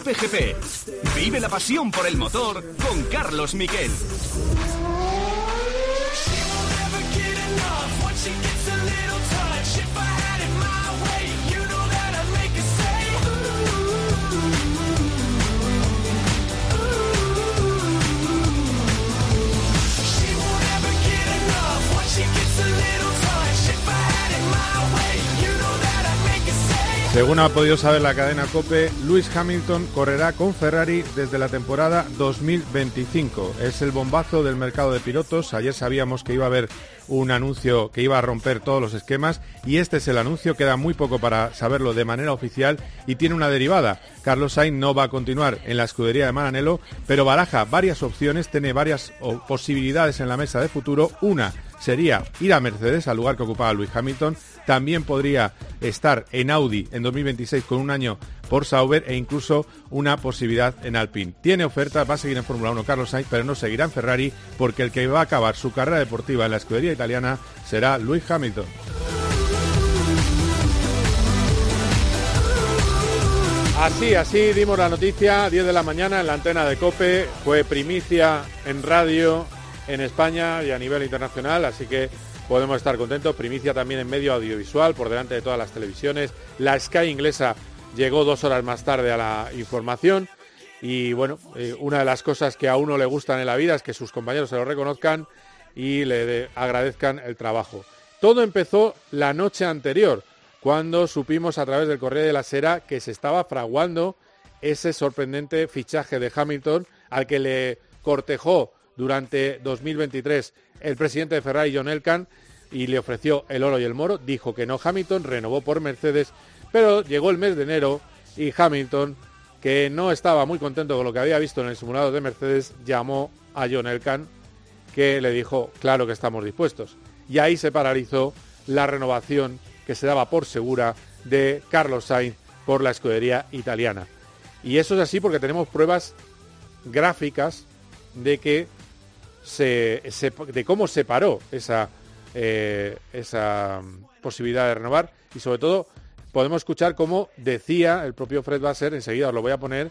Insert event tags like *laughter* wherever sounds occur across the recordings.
Cope GP. Vive la pasión por el motor con Carlos Miquel. Según ha podido saber la cadena Cope, Lewis Hamilton correrá con Ferrari desde la temporada 2025. Es el bombazo del mercado de pilotos. Ayer sabíamos que iba a haber un anuncio que iba a romper todos los esquemas y este es el anuncio. Queda muy poco para saberlo de manera oficial y tiene una derivada. Carlos Sainz no va a continuar en la escudería de Maranello, pero baraja varias opciones, tiene varias posibilidades en la mesa de futuro. Una sería ir a Mercedes, al lugar que ocupaba Lewis Hamilton. También podría estar en Audi en 2026 con un año por Sauber e incluso una posibilidad en Alpine. Tiene oferta, va a seguir en Fórmula 1 Carlos Sainz, pero no seguirá en Ferrari porque el que va a acabar su carrera deportiva en la escudería italiana será Lewis Hamilton. Así, así dimos la noticia, 10 de la mañana en la antena de Cope, fue primicia en radio en España y a nivel internacional, así que podemos estar contentos. Primicia también en medio audiovisual, por delante de todas las televisiones. La Sky inglesa llegó dos horas más tarde a la información. Y bueno, eh, una de las cosas que a uno le gustan en la vida es que sus compañeros se lo reconozcan y le agradezcan el trabajo. Todo empezó la noche anterior, cuando supimos a través del Correo de la Sera que se estaba fraguando ese sorprendente fichaje de Hamilton al que le cortejó durante 2023 el presidente de Ferrari, John Elkan, y le ofreció el oro y el moro. Dijo que no Hamilton, renovó por Mercedes, pero llegó el mes de enero y Hamilton, que no estaba muy contento con lo que había visto en el simulador de Mercedes, llamó a John Elkan, que le dijo, claro que estamos dispuestos. Y ahí se paralizó la renovación que se daba por segura de Carlos Sainz por la escudería italiana. Y eso es así porque tenemos pruebas gráficas de que de cómo se paró esa, eh, esa posibilidad de renovar y sobre todo podemos escuchar cómo decía el propio Fred Basser, enseguida os lo voy a poner,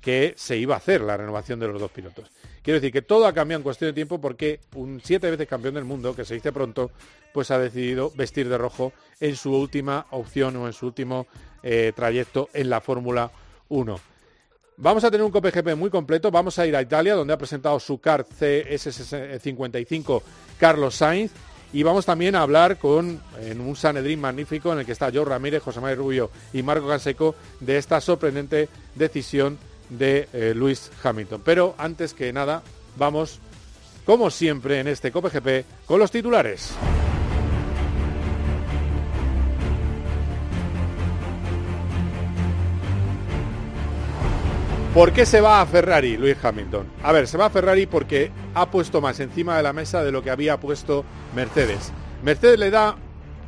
que se iba a hacer la renovación de los dos pilotos. Quiero decir que todo ha cambiado en cuestión de tiempo porque un siete veces campeón del mundo, que se dice pronto, pues ha decidido vestir de rojo en su última opción o en su último eh, trayecto en la Fórmula 1. Vamos a tener un COPGP muy completo. Vamos a ir a Italia, donde ha presentado su car CS55 Carlos Sainz. Y vamos también a hablar con, en un Sanedrín magnífico en el que está Joe Ramírez, José María Rubio y Marco Canseco, de esta sorprendente decisión de eh, Luis Hamilton. Pero antes que nada, vamos, como siempre en este COPGP, con los titulares. ¿Por qué se va a Ferrari, Luis Hamilton? A ver, se va a Ferrari porque ha puesto más encima de la mesa de lo que había puesto Mercedes. Mercedes le da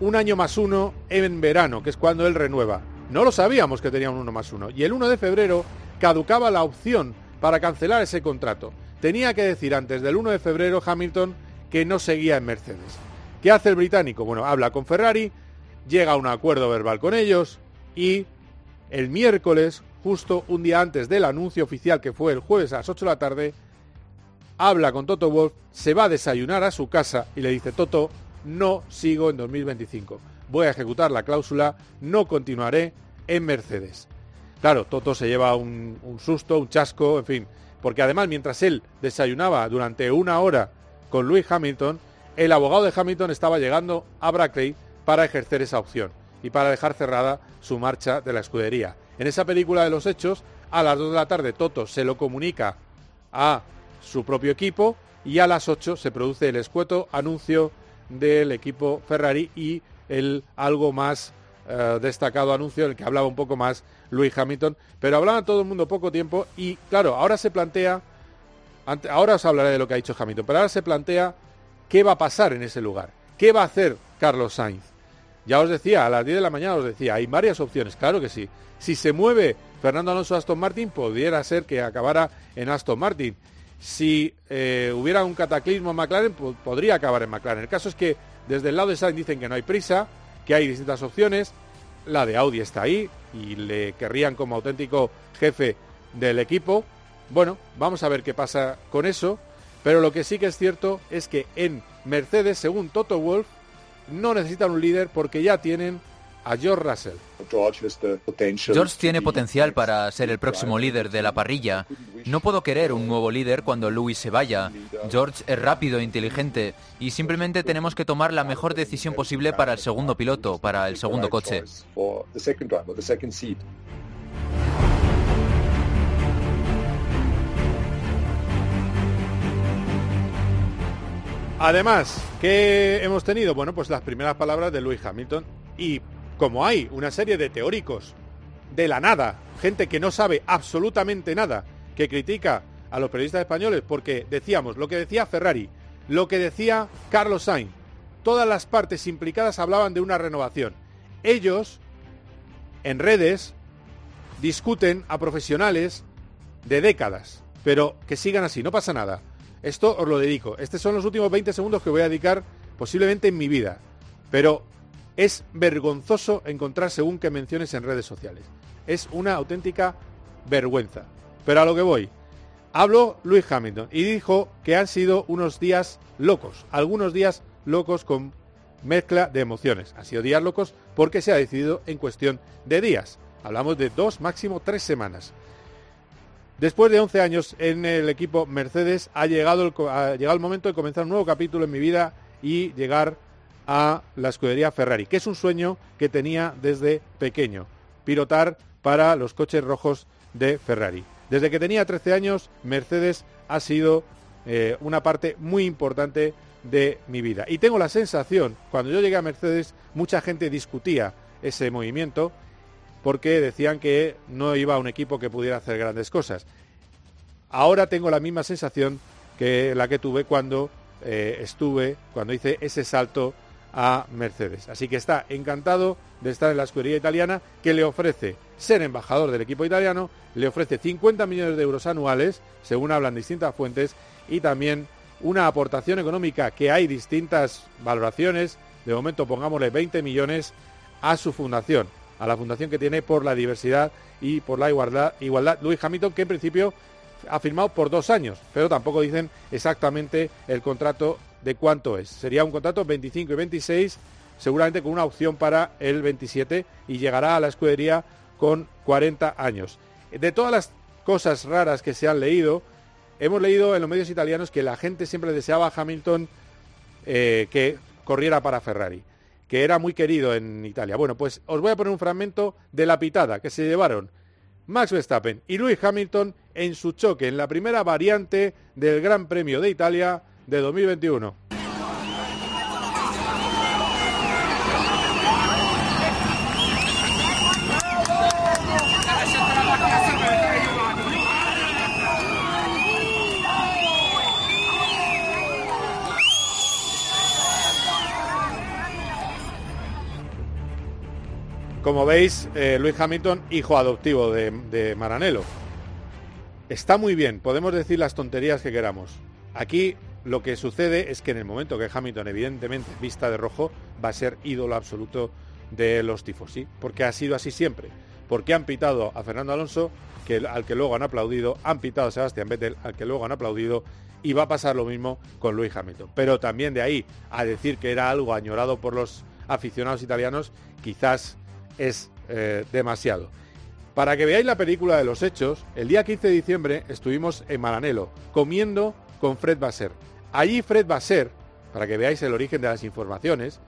un año más uno en verano, que es cuando él renueva. No lo sabíamos que tenía un uno más uno. Y el 1 de febrero caducaba la opción para cancelar ese contrato. Tenía que decir antes del 1 de febrero Hamilton que no seguía en Mercedes. ¿Qué hace el británico? Bueno, habla con Ferrari, llega a un acuerdo verbal con ellos y el miércoles justo un día antes del anuncio oficial que fue el jueves a las 8 de la tarde, habla con Toto Wolf, se va a desayunar a su casa y le dice, Toto, no sigo en 2025. Voy a ejecutar la cláusula, no continuaré en Mercedes. Claro, Toto se lleva un, un susto, un chasco, en fin, porque además mientras él desayunaba durante una hora con Louis Hamilton, el abogado de Hamilton estaba llegando a Brackley para ejercer esa opción y para dejar cerrada su marcha de la escudería. En esa película de los hechos, a las 2 de la tarde Toto se lo comunica a su propio equipo y a las 8 se produce el escueto anuncio del equipo Ferrari y el algo más eh, destacado anuncio, en el que hablaba un poco más Louis Hamilton, pero hablaba todo el mundo poco tiempo y claro, ahora se plantea, ahora os hablaré de lo que ha dicho Hamilton, pero ahora se plantea qué va a pasar en ese lugar, qué va a hacer Carlos Sainz. Ya os decía, a las 10 de la mañana os decía, hay varias opciones, claro que sí. Si se mueve Fernando Alonso a Aston Martin, pudiera ser que acabara en Aston Martin. Si eh, hubiera un cataclismo en McLaren, podría acabar en McLaren. El caso es que desde el lado de Sainz dicen que no hay prisa, que hay distintas opciones. La de Audi está ahí y le querrían como auténtico jefe del equipo. Bueno, vamos a ver qué pasa con eso, pero lo que sí que es cierto es que en Mercedes, según Toto Wolf, no necesitan un líder porque ya tienen a George Russell. George tiene potencial para ser el próximo líder de la parrilla. No puedo querer un nuevo líder cuando Lewis se vaya. George es rápido e inteligente y simplemente tenemos que tomar la mejor decisión posible para el segundo piloto, para el segundo coche. Además, ¿qué hemos tenido? Bueno, pues las primeras palabras de Lewis Hamilton y como hay una serie de teóricos de la nada, gente que no sabe absolutamente nada, que critica a los periodistas españoles porque decíamos lo que decía Ferrari, lo que decía Carlos Sainz, todas las partes implicadas hablaban de una renovación. Ellos, en redes, discuten a profesionales de décadas, pero que sigan así, no pasa nada. Esto os lo dedico. Estos son los últimos 20 segundos que voy a dedicar posiblemente en mi vida. Pero es vergonzoso encontrar según que menciones en redes sociales. Es una auténtica vergüenza. Pero a lo que voy. Habló Luis Hamilton y dijo que han sido unos días locos, algunos días locos con mezcla de emociones. Han sido días locos porque se ha decidido en cuestión de días. Hablamos de dos, máximo tres semanas. Después de 11 años en el equipo Mercedes ha llegado el, ha llegado el momento de comenzar un nuevo capítulo en mi vida y llegar a la escudería Ferrari, que es un sueño que tenía desde pequeño, pilotar para los coches rojos de Ferrari. Desde que tenía 13 años, Mercedes ha sido eh, una parte muy importante de mi vida. Y tengo la sensación, cuando yo llegué a Mercedes, mucha gente discutía ese movimiento porque decían que no iba a un equipo que pudiera hacer grandes cosas. Ahora tengo la misma sensación que la que tuve cuando eh, estuve, cuando hice ese salto a Mercedes. Así que está encantado de estar en la escudería italiana que le ofrece ser embajador del equipo italiano, le ofrece 50 millones de euros anuales, según hablan distintas fuentes, y también una aportación económica que hay distintas valoraciones, de momento pongámosle 20 millones a su fundación, a la fundación que tiene por la diversidad y por la igualdad, Luis Hamilton, que en principio ha firmado por dos años, pero tampoco dicen exactamente el contrato de cuánto es. Sería un contrato 25 y 26, seguramente con una opción para el 27 y llegará a la escudería con 40 años. De todas las cosas raras que se han leído, hemos leído en los medios italianos que la gente siempre deseaba a Hamilton eh, que corriera para Ferrari, que era muy querido en Italia. Bueno, pues os voy a poner un fragmento de la pitada que se llevaron Max Verstappen y Lewis Hamilton en su choque en la primera variante del Gran Premio de Italia de 2021. Como veis, eh, Luis Hamilton, hijo adoptivo de, Maranello. Está muy bien, podemos decir las tonterías que queramos. Aquí lo que sucede es que en el momento que Hamilton, evidentemente, vista de rojo, va a ser ídolo absoluto de los ¿sí? porque ha sido así siempre. Porque han pitado a Fernando Alonso, que, al que luego han aplaudido, han pitado a Sebastián Vettel, al que luego han aplaudido, y va a pasar lo mismo con Luis Hamilton. Pero también de ahí a decir que era algo añorado por los aficionados italianos, quizás es eh, demasiado. Para que veáis la película de los hechos, el día 15 de diciembre estuvimos en Maranello comiendo con Fred Basser. Allí Fred Basser, para que veáis el origen de las informaciones,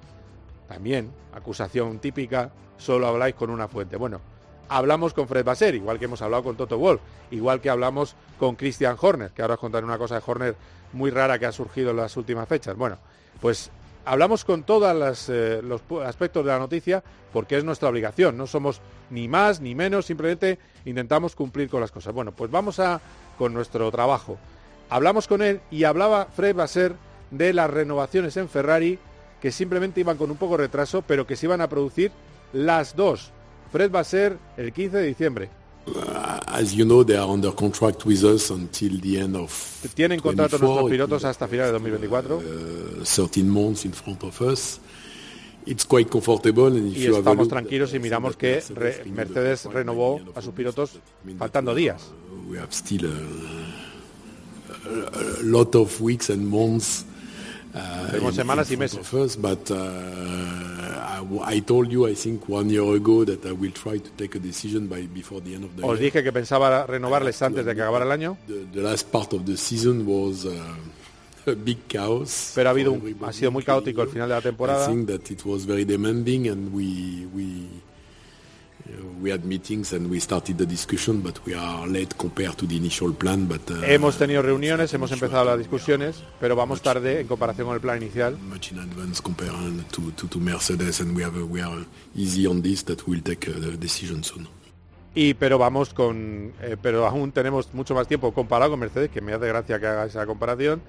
también, acusación típica, solo habláis con una fuente. Bueno, hablamos con Fred Basser, igual que hemos hablado con Toto Wolf, igual que hablamos con Christian Horner, que ahora os contaré una cosa de Horner muy rara que ha surgido en las últimas fechas. Bueno, pues hablamos con todos eh, los aspectos de la noticia porque es nuestra obligación, no somos ni más ni menos, simplemente intentamos cumplir con las cosas. Bueno, pues vamos a con nuestro trabajo. Hablamos con él y hablaba Fred Basser de las renovaciones en Ferrari que simplemente iban con un poco de retraso, pero que se iban a producir las dos. Fred Basser el 15 de diciembre. Tienen contrato nuestros pilotos hasta finales de 2024. y estamos tranquilos y miramos que Mercedes renovó a sus pilotos faltando días. Tenemos semanas y meses. Os dije que pensaba renovarles antes de que acabara el año. Pero ha habido un, ha sido muy caótico el final de la temporada. Hemos tenido reuniones, hemos empezado las discusiones, pero vamos tarde en comparación con el plan inicial. Y pero vamos con eh, pero aún tenemos mucho más tiempo comparado con Mercedes, que me hace gracia que haga esa comparación,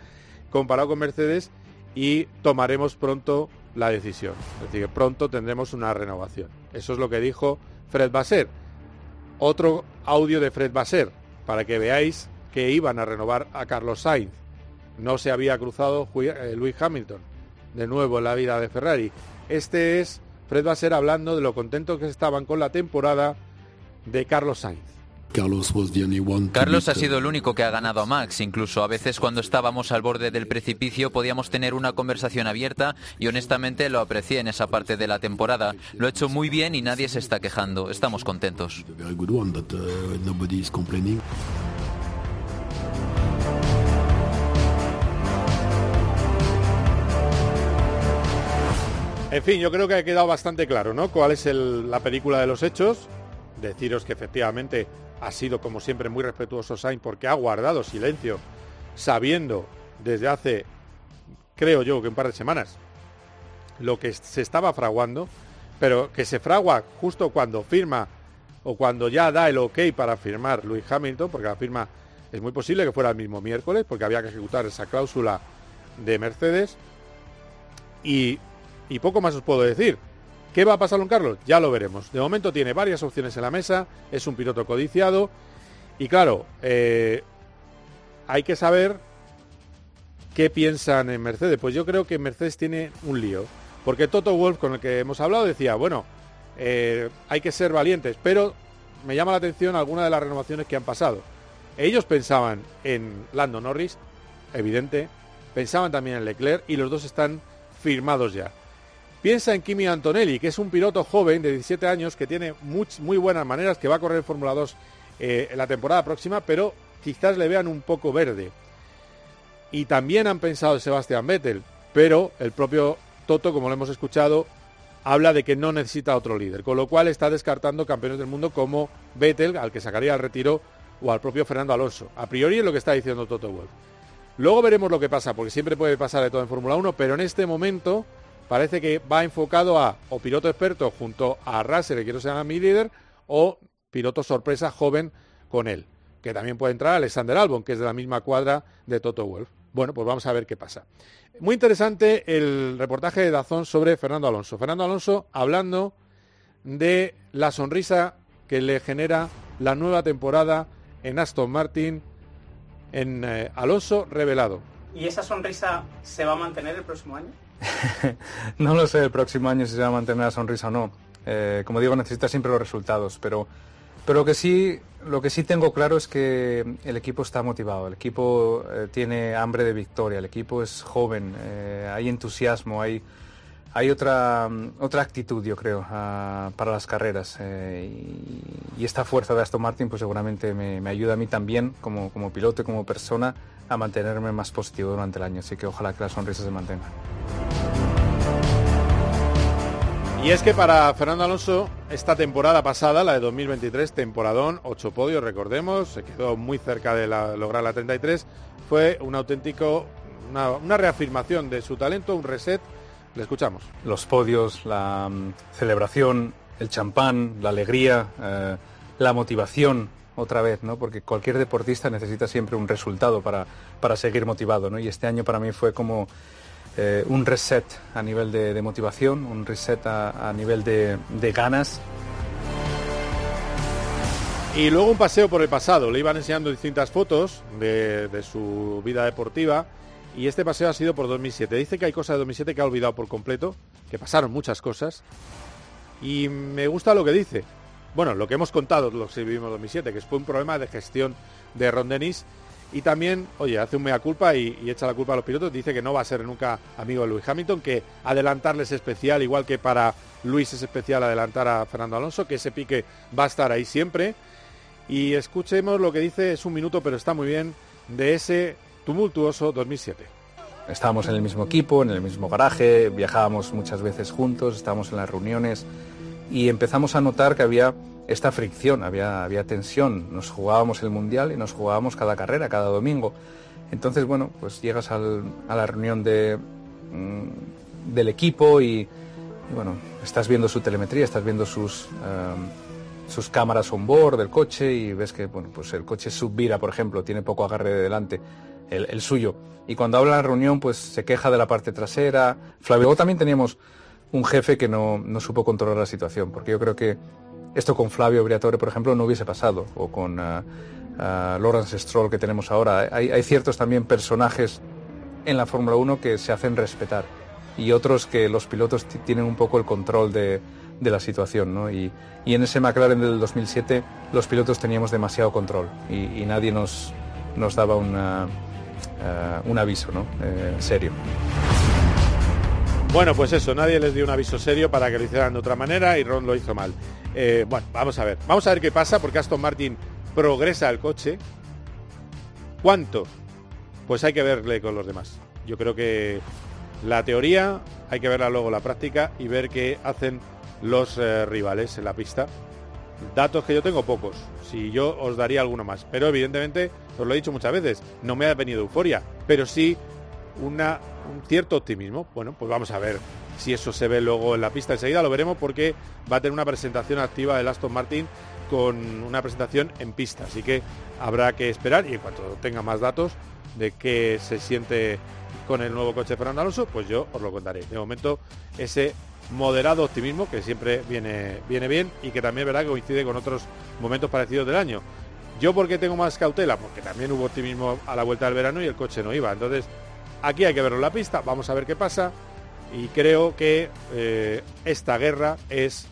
comparado con Mercedes y tomaremos pronto la decisión. Es decir, pronto tendremos una renovación. Eso es lo que dijo Fred Basser. Otro audio de Fred Basser, para que veáis que iban a renovar a Carlos Sainz. No se había cruzado eh, Luis Hamilton de nuevo en la vida de Ferrari. Este es Fred Basser hablando de lo contentos que estaban con la temporada de Carlos Sainz. Carlos ha sido el único que ha ganado a Max. Incluso a veces cuando estábamos al borde del precipicio podíamos tener una conversación abierta y honestamente lo aprecié en esa parte de la temporada. Lo ha hecho muy bien y nadie se está quejando. Estamos contentos. En fin, yo creo que ha quedado bastante claro, ¿no? ¿Cuál es la película de los hechos? Deciros que efectivamente ha sido como siempre muy respetuoso Sainz porque ha guardado silencio sabiendo desde hace, creo yo, que un par de semanas lo que se estaba fraguando, pero que se fragua justo cuando firma o cuando ya da el ok para firmar Luis Hamilton, porque la firma es muy posible que fuera el mismo miércoles, porque había que ejecutar esa cláusula de Mercedes. Y, y poco más os puedo decir. ¿Qué va a pasar con Carlos? Ya lo veremos. De momento tiene varias opciones en la mesa, es un piloto codiciado y claro, eh, hay que saber qué piensan en Mercedes. Pues yo creo que Mercedes tiene un lío, porque Toto Wolf, con el que hemos hablado, decía, bueno, eh, hay que ser valientes, pero me llama la atención alguna de las renovaciones que han pasado. Ellos pensaban en Lando Norris, evidente, pensaban también en Leclerc y los dos están firmados ya. Piensa en Kimi Antonelli, que es un piloto joven de 17 años que tiene muy, buenas maneras, que va a correr Fórmula 2 eh, la temporada próxima, pero quizás le vean un poco verde. Y también han pensado en Sebastián Vettel, pero el propio Toto, como lo hemos escuchado, habla de que no necesita otro líder, con lo cual está descartando campeones del mundo como Vettel, al que sacaría el retiro, o al propio Fernando Alonso. A priori es lo que está diciendo Toto Wolff. Luego veremos lo que pasa, porque siempre puede pasar de todo en Fórmula 1, pero en este momento parece que va enfocado a o piloto experto junto a Russell, que quiero ser mi líder, o piloto sorpresa joven con él, que también puede entrar Alexander Albon, que es de la misma cuadra de Toto Wolf. Bueno, pues vamos a ver qué pasa. Muy interesante el reportaje de Dazón sobre Fernando Alonso. Fernando Alonso hablando de la sonrisa que le genera la nueva temporada en Aston Martin en eh, Alonso revelado. ¿Y esa sonrisa se va a mantener el próximo año? *laughs* no lo sé el próximo año si se va a mantener la sonrisa o no. Eh, como digo, necesita siempre los resultados, pero, pero lo, que sí, lo que sí tengo claro es que el equipo está motivado, el equipo eh, tiene hambre de victoria, el equipo es joven, eh, hay entusiasmo, hay, hay otra, otra actitud, yo creo, ah, para las carreras. Y, esta fuerza de Aston Martin pues seguramente me, me ayuda a mí también, como, como piloto y como persona, a mantenerme más positivo durante el año. Así que ojalá que la sonrisa se mantenga. Y es que para Fernando Alonso, esta temporada pasada, la de 2023, temporadón, ocho podios, recordemos, se quedó muy cerca de lograr la 33, fue un auténtico, una, reafirmación de su talento, un reset. Le escuchamos. Los podios, la mm, celebración, el champán, la alegría, eh, la motivación, otra vez, ¿no? Porque cualquier deportista necesita siempre un resultado para, para seguir motivado, ¿no? Y este año para mí fue como eh, un reset a nivel de, motivación, un reset a, nivel de, ganas. Y luego un paseo por el pasado. Le iban enseñando distintas fotos de, su vida deportiva y este paseo ha sido por 2007. Dice que hay cosas de 2007 que ha olvidado por completo, que pasaron muchas cosas, y me gusta lo que dice. Bueno, lo que hemos contado, lo que vivimos en 2007, que fue un problema de gestión de Ron Dennis, y también, oye, hace un mea culpa y, echa la culpa a los pilotos, dice que no va a ser nunca amigo de Luis Hamilton, que adelantarles es especial, igual que para Luis es especial adelantar a Fernando Alonso, que ese pique va a estar ahí siempre. Y escuchemos lo que dice, es un minuto, pero está muy bien, de ese tumultuoso 2007. Estábamos en el mismo equipo, en el mismo garaje, viajábamos muchas veces juntos, estábamos en las reuniones y empezamos a notar que había esta fricción, había, había tensión. Nos jugábamos el Mundial y nos jugábamos cada carrera, cada domingo. Entonces, bueno, pues llegas al, a la reunión de, mm, del equipo y, bueno, estás viendo su telemetría, estás viendo sus, um, sus cámaras on board del coche y ves que, bueno, pues el coche subvira, por ejemplo, tiene poco agarre de delante el, suyo. Y cuando habla en la reunión, pues se queja de la parte trasera. Flavio, también teníamos un jefe que no, no, supo controlar la situación, porque yo creo que esto con Flavio Briatore, por ejemplo, no hubiese pasado, o con uh, uh, Lawrence Stroll que tenemos ahora. Hay, hay ciertos también personajes en la Fórmula 1 que se hacen respetar y otros que los pilotos tienen un poco el control de, de la situación. ¿no? Y, y, en ese McLaren del 2007 los pilotos teníamos demasiado control y, nadie nos, nos daba uh, un aviso ¿no? eh, serio. Bueno, pues eso, nadie les dio un aviso serio para que lo hicieran de otra manera y Ron lo hizo mal. Eh, bueno, vamos a ver, vamos a ver qué pasa porque Aston Martin progresa el coche. ¿Cuánto? Pues hay que verle con los demás. Yo creo que la teoría hay que verla luego la práctica y ver qué hacen los eh, rivales en la pista. Datos que yo tengo pocos, si yo os daría alguno más, pero evidentemente, os lo he dicho muchas veces, no me ha venido euforia, pero sí una, un cierto optimismo. Bueno, pues vamos a ver si eso se ve luego en la pista. Enseguida lo veremos porque va a tener una presentación activa del Aston Martin con una presentación en pista. Así que habrá que esperar y en cuanto tenga más datos de qué se siente con el nuevo coche Fernando Alonso, pues yo os lo contaré. De momento, ese moderado optimismo que siempre viene, viene bien y que también verdad que coincide con otros momentos parecidos del año. Yo porque tengo más cautela, porque también hubo optimismo a la vuelta del verano y el coche no iba. Entonces, aquí hay que verlo en la pista, vamos a ver qué pasa. Y creo que eh, esta guerra es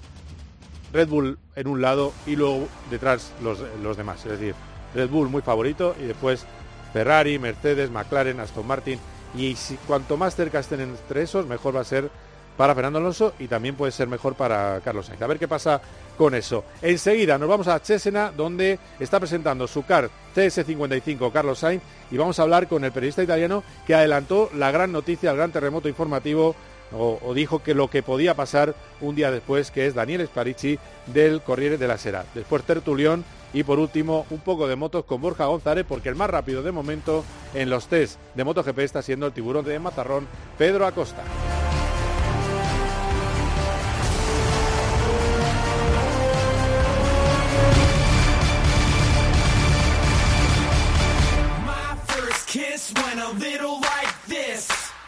Red Bull en un lado y luego detrás los, los demás. Es decir, Red Bull muy favorito y después Ferrari, Mercedes, McLaren, Aston Martin. Y si, cuanto más cerca estén entre esos, mejor va a ser para Fernando Alonso y también puede ser mejor para Carlos Sainz. A ver qué pasa con eso. Enseguida nos vamos a Chesena, donde está presentando su car CS55 Carlos Sainz y vamos a hablar con el periodista italiano que adelantó la gran noticia, el gran terremoto informativo o, dijo que lo que podía pasar un día después, que es Daniel Sparici del Corriere de la Sera. Después Tertulión y por último un poco de motos con Borja González, porque el más rápido de momento en los test de MotoGP está siendo el tiburón de Mazarrón, Pedro Acosta.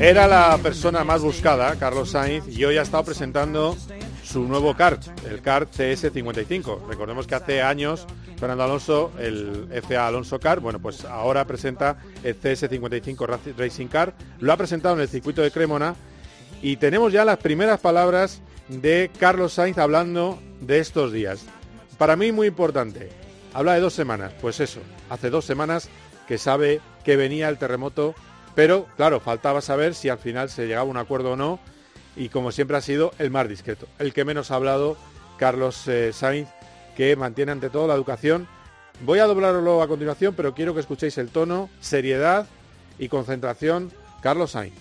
Era la persona más buscada, Carlos Sainz, y hoy ha estado presentando su nuevo kart, el kart CS55. Recordemos que hace años Fernando Alonso, el FA Alonso Kart, bueno, pues ahora presenta el CS55 Racing Car. Lo ha presentado en el circuito de Cremona y tenemos ya las primeras palabras de Carlos Sainz hablando de estos días. Para mí muy importante. Habla de dos semanas. Pues eso, hace dos semanas que sabe que venía el terremoto pero, claro, faltaba saber si al final se llegaba a un acuerdo o no. y como siempre ha sido el más discreto, el que menos ha hablado, Carlos eh, Sainz, que mantiene ante todo la educación. Voy a doblarlo a continuación, pero quiero que escuchéis el tono, seriedad y concentración. Carlos Sainz.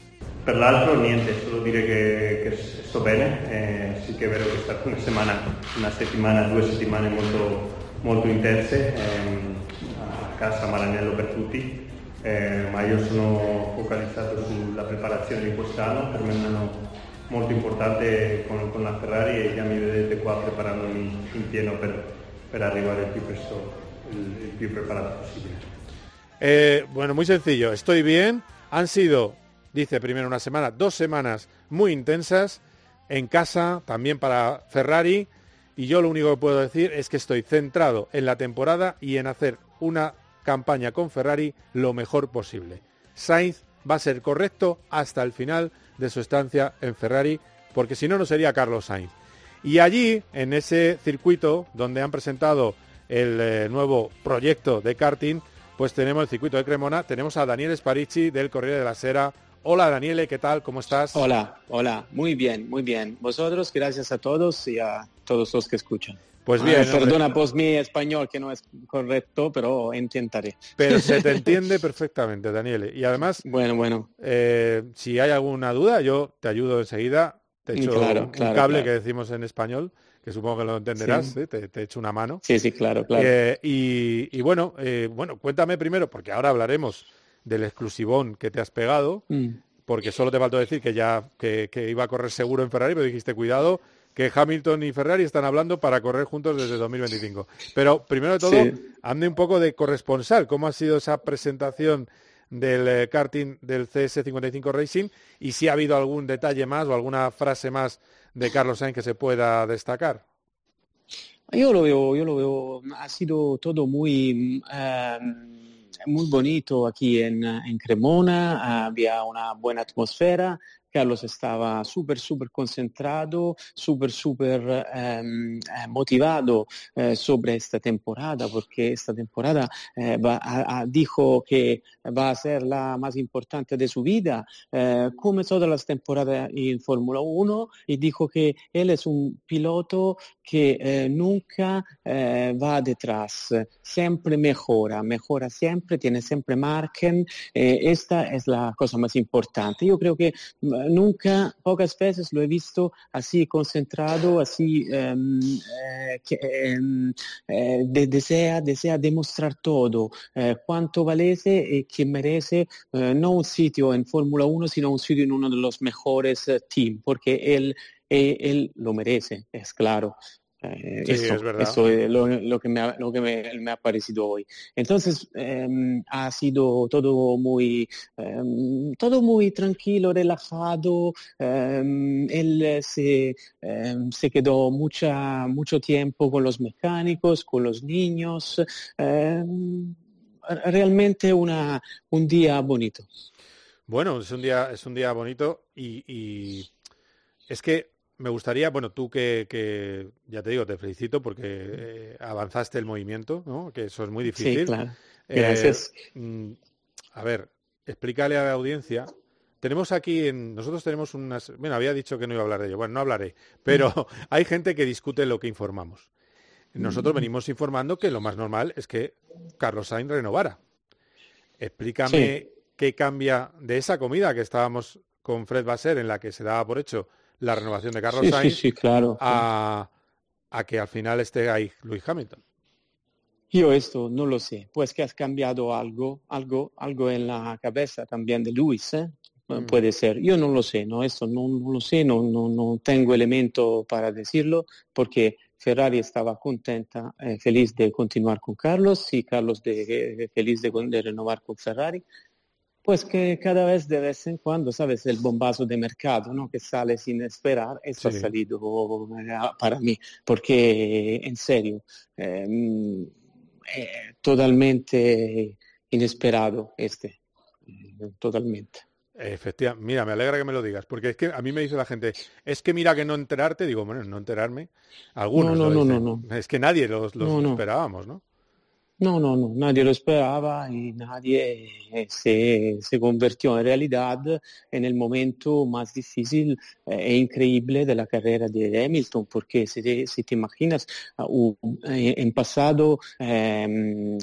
Per niente, solo dire che, che sto bene, eh, sì che è una settimana, una settimana due settimane molto, molto a casa Maranello per tutti, eh, ma io sono focalizzato sulla preparazione di quest'anno, per me è un anno molto importante con, la Ferrari e ya mi vedete qua preparandomi in pieno per, per arrivare il più presto, il, il più preparato possibile. Eh, bueno, muy sencillo, estoy bien, han sido, dice primero una semana, dos semanas muy intensas en casa, también para Ferrari, y yo lo único que puedo decir es que estoy centrado en la temporada y en hacer una campaña con Ferrari lo mejor posible. Sainz va a ser correcto hasta el final de su estancia en Ferrari, porque si no, no sería Carlos Sainz. Y allí, en ese circuito donde han presentado el eh, nuevo proyecto de karting, pues tenemos el circuito de Cremona, tenemos a Daniel Sparici del Corriere de la Sera. Hola Daniele, ¿qué tal? ¿Cómo estás? Hola, hola, muy bien, muy bien. Vosotros, gracias a todos y a todos los que escuchan. Pues bien. perdona pues mi español que no es correcto, pero intentaré. Pero se te *laughs* entiende perfectamente, Daniele. Y además, bueno, bueno. Eh, si hay alguna duda, yo te ayudo enseguida. Te echo un, cable que decimos en español, que supongo que lo entenderás, ¿eh? te, echo una mano. Sí, sí, claro, claro. Eh, y, bueno, bueno, cuéntame primero, porque ahora hablaremos del exclusivón que te has pegado, mm. porque solo te faltó decir que ya que, que, iba a correr seguro en Ferrari, pero dijiste cuidado, que Hamilton y Ferrari están hablando para correr juntos desde 2025. Pero primero de todo, ande un poco de corresponsal. ¿Cómo ha sido esa presentación del eh, karting del CS55 Racing? Y si ha habido algún detalle más o alguna frase más de Carlos Sainz que se pueda destacar. Yo lo veo, yo lo veo, ha sido todo muy, em, muy bonito aquí en, en Cremona, había una buena atmósfera, Carlos estaba súper, súper concentrado, súper, súper ehm, eh, motivado eh, sobre esta temporada, porque esta temporada eh, dijo que va a ser la más importante de su vida, como todas las temporadas en Fórmula 1, y dijo que él es un piloto que nunca va detrás, siempre mejora, mejora siempre, tiene siempre margen. esta es la cosa más importante. Yo creo que nunca, pocas veces lo he visto así concentrado, así em, eh, que em, eh, desea, desea demostrar todo, eh, cuánto valese y que merece no un sitio en Fórmula 1, sino un sitio en uno de los mejores teams, porque él, él lo merece, es claro. Eh, eso, es lo, que, me ha, lo que me, ha parecido hoy. Entonces em, ha sido todo muy, em, todo muy tranquilo, relajado. Em, él se, se quedó mucha, mucho tiempo con los mecánicos, con los niños. realmente una, un día bonito. Bueno, es un día, es un día bonito y, y es que me gustaría, bueno, tú que, ya te digo, te felicito porque eh, avanzaste el movimiento, ¿no? Que eso es muy difícil. Sí, claro. Eh, Gracias. Mm, a ver, explícale a la audiencia. Tenemos aquí, en, nosotros tenemos unas, bueno, había dicho que no iba a hablar de ello, bueno, no hablaré, *laughs* pero *laughs* hay gente que discute lo que informamos. Nosotros mm. venimos informando que lo más normal es que Carlos Sainz renovara. Explícame qué cambia de esa comida que estábamos con Fred Basser, en la que se daba por hecho la renovación de Carlos Sainz claro, a, que al final esté ahí Luis Hamilton. Yo esto no lo sé, pues que has cambiado algo, algo, algo en la cabeza también de Luis, ¿eh? Mm. puede ser. Yo no lo sé, no esto no, lo sé, no, no, tengo elemento para decirlo, porque Ferrari estaba contenta, eh, feliz de continuar con Carlos y Carlos de, feliz de, renovar con Ferrari. Pues que cada vez de vez en cuando, ¿sabes? El bombazo de mercado, ¿no? Que sale sin esperar, eso ha salido eh, para mí, porque en serio, em, eh, totalmente inesperado este, eh, totalmente. Efectivamente, mira, me alegra que me lo digas, porque es que a mí me dice la gente, es que mira que no enterarte, digo, bueno, no enterarme, algunos no, no, no, no, Es que nadie los, esperábamos, ¿no? No, no, no, nadie lo esperaba y nadie eh, se, se, convirtió en realidad en el momento más difícil e increíble de la carrera de Hamilton, porque si te, si te imaginas, en pasado eh,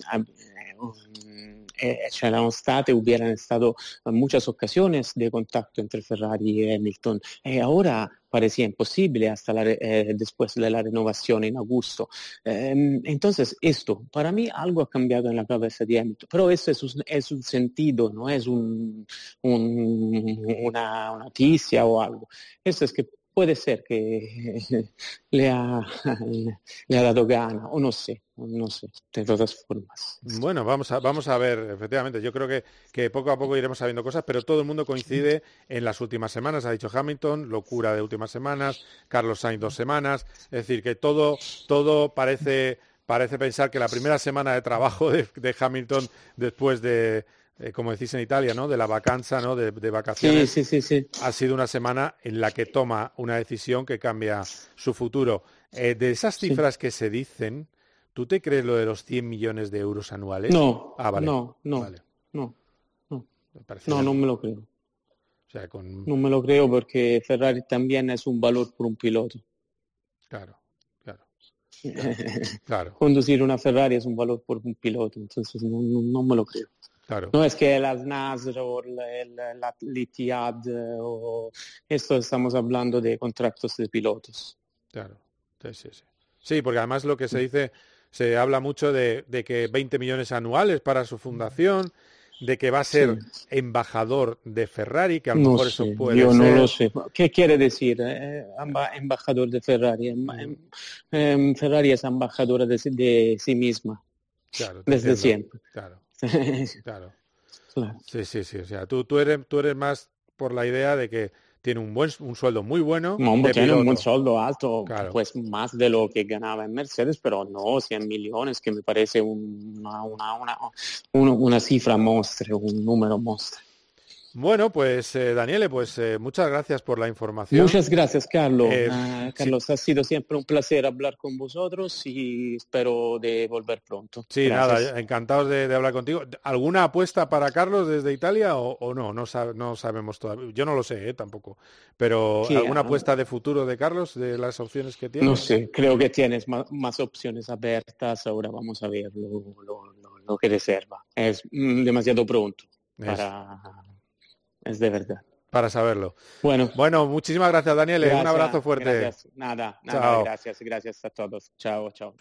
eh, c'erano state, hubieran estado muchas ocasiones de contacto entre Ferrari y Hamilton. Y ahora parecía imposible hasta la, eh, después de la renovación en agosto. Eh, entonces, esto, para mí algo ha cambiado en la cabeza de Hamilton, pero eso es un, es un sentido, no es un, un, una noticia o algo. Eso es que puede ser que *laughs* le ha, *laughs* le ha dado gana, o no sé, no sé, de todas formas. Bueno, vamos a, vamos a ver, efectivamente, yo creo que, que poco a poco iremos sabiendo cosas, pero todo el mundo coincide en las últimas semanas, ha dicho Hamilton, locura de últimas semanas, Carlos Sainz dos semanas, es decir, que todo, todo parece, parece pensar que la primera semana de trabajo de Hamilton después de eh, como decís en Italia, ¿no? De la vacanza, ¿no? De, vacaciones. Sí, sí, sí, Ha sido una semana en la que toma una decisión que cambia su futuro. Eh, de esas cifras que se dicen, ¿tú te crees lo de los 100 millones de euros anuales? No, ah, vale. no, no, vale. no, no. No, no me lo creo. O sea, con... No me lo creo porque Ferrari también es un valor por un piloto. Claro, claro. *laughs* claro. Conducir una Ferrari es un valor por un piloto, entonces no, no me lo creo. No es que las NASR o la, Litiad o esto estamos hablando de contratos de pilotos. Claro, sí, sí, sí. Sí, porque además lo que se dice, se habla mucho de, que 20 millones anuales para su fundación, de que va a ser embajador de Ferrari, que a lo mejor eso puede yo no lo sé. ¿Qué quiere decir eh, embajador de Ferrari? Em, em, em, Ferrari es embajadora de, sí misma. Claro, desde siempre. Claro. *laughs* claro. Sí, sí, sí. O sea, tú, tú, eres, tú eres más por la idea de que tiene un buen un sueldo muy bueno. No, tiene un buen sueldo alto, pues más de lo que ganaba en Mercedes, pero no 100 millones, que me parece una, una, una, una cifra monstruo, un número monstruo. Bueno, pues eh, Daniele, pues eh, muchas gracias por la información. Muchas gracias, Carlos. Eh, ah, Carlos, ha sido siempre un placer hablar con vosotros y espero de volver pronto. Sí, nada, encantados de, hablar contigo. ¿Alguna apuesta para Carlos desde Italia o, no? No, no, sabemos todavía. Yo no lo sé tampoco. Pero ¿alguna ah, apuesta de futuro de Carlos, de las opciones que tiene? No sé, creo que tienes más, opciones abiertas. Ahora vamos a ver lo, que reserva. Es mm, demasiado pronto para es de verdad. Para saberlo. Bueno, bueno muchísimas gracias, Daniel. Un abrazo fuerte. Nada, nada, gracias, gracias a todos. Chao, chao.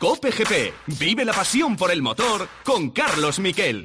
Cope GP. Vive la pasión por el motor con Carlos Miquel.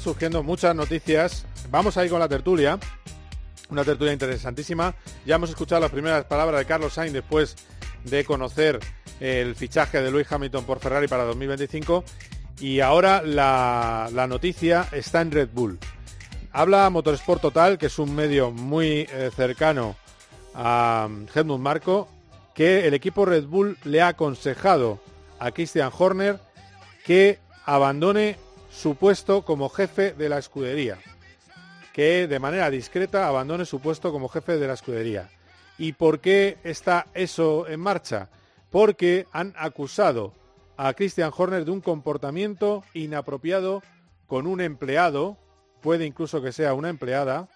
Surgiendo muchas noticias. Vamos a ir con la tertulia. Una tertulia interesantísima. Ya hemos escuchado las primeras palabras de Carlos Sainz después de conocer el fichaje de Lewis Hamilton por Ferrari para 2025. Y ahora la, noticia está en Red Bull. Habla Motorsport Total, que es un medio muy eh, cercano a um, Helmut Marco, que el equipo Red Bull le ha aconsejado a Christian Horner que abandone su puesto como jefe de la escudería. que de manera discreta abandone su puesto como jefe de la escudería. ¿Y por qué está eso en marcha? Porque han acusado a Christian Horner de un comportamiento inapropiado con un empleado, puede incluso que sea una empleada,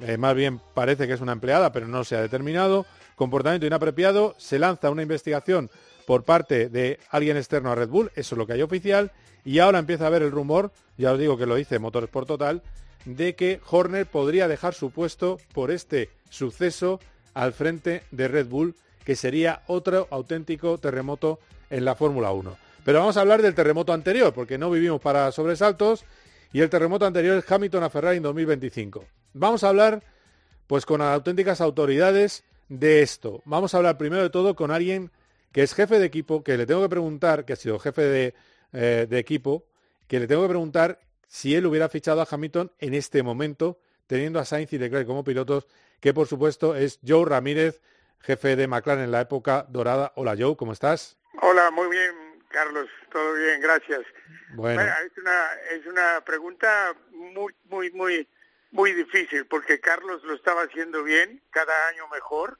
eh, más bien parece que es una empleada, pero no se ha determinado, comportamiento inapropiado, se lanza una investigación por parte de alguien externo a Red Bull, eso es lo que hay oficial, y ahora empieza a haber el rumor, ya os digo que lo dice Motores por Total, de que Horner podría dejar su puesto por este suceso al frente de Red Bull, que sería otro auténtico terremoto en la Fórmula 1. Pero vamos a hablar del terremoto anterior, porque no vivimos para sobresaltos, y el terremoto anterior es Hamilton a Ferrari en 2025. Vamos a hablar pues con auténticas autoridades de esto. Vamos a hablar primero de todo con alguien que es jefe de equipo, que le tengo que preguntar, que ha sido jefe de, eh, equipo, que le tengo que preguntar si él hubiera fichado a Hamilton en este momento, teniendo a Sainz y Leclerc como pilotos, que por supuesto es Joe Ramírez, jefe de McLaren en la época dorada. Hola Joe, ¿cómo estás? Hola, muy bien, Carlos, todo bien, gracias. Bueno. es, una, es una pregunta muy, muy, muy, muy difícil, porque Carlos lo estaba haciendo bien, cada año mejor,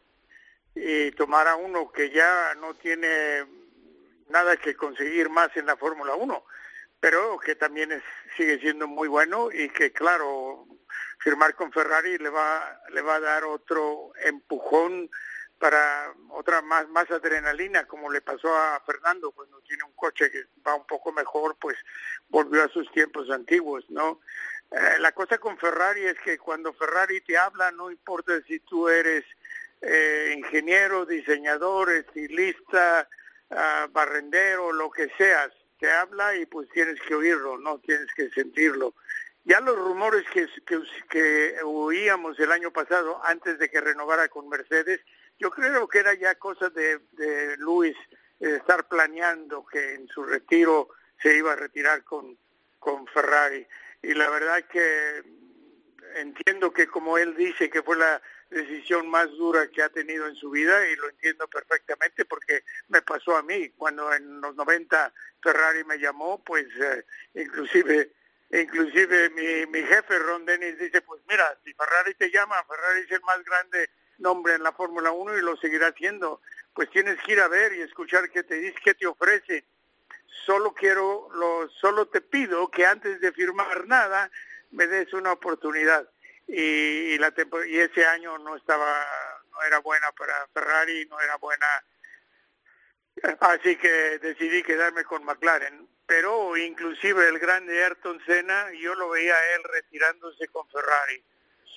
y tomar a uno que ya no tiene nada que conseguir más en la Fórmula 1, pero que también es, sigue siendo muy bueno y que claro, firmar con Ferrari le va, le va a dar otro empujón para otra más, más adrenalina, como le pasó a Fernando cuando tiene un coche que va un poco mejor, pues volvió a sus tiempos antiguos, ¿no? Eh, la cosa con Ferrari es que cuando Ferrari te habla, no importa si tú eres eh, ingeniero, diseñador, estilista, uh, barrendero, lo que seas, te habla y pues tienes que oírlo, no tienes que sentirlo. Ya los rumores que, que, oíamos el año pasado, antes de que renovara con Mercedes, yo creo que era ya cosa de, de Luis estar planeando que en su retiro se iba a retirar con, con Ferrari. Y la verdad que entiendo que como él dice que fue la decisión más dura que ha tenido en su vida y lo entiendo perfectamente porque me pasó a mí cuando en los 90 Ferrari me llamó pues eh, inclusive inclusive mi, mi jefe Ron Dennis dice pues mira si Ferrari te llama Ferrari es el más grande nombre en la Fórmula 1 y lo seguirá haciendo. Pues tienes que ir a ver y escuchar qué te dice, qué te ofrece. Solo quiero, lo, solo te pido que antes de firmar nada me des una oportunidad. Y, la y ese año no estaba, no era buena para Ferrari, no era buena. Así que decidí quedarme con McLaren. Pero inclusive el grande Ayrton Senna, yo lo veía a él retirándose con Ferrari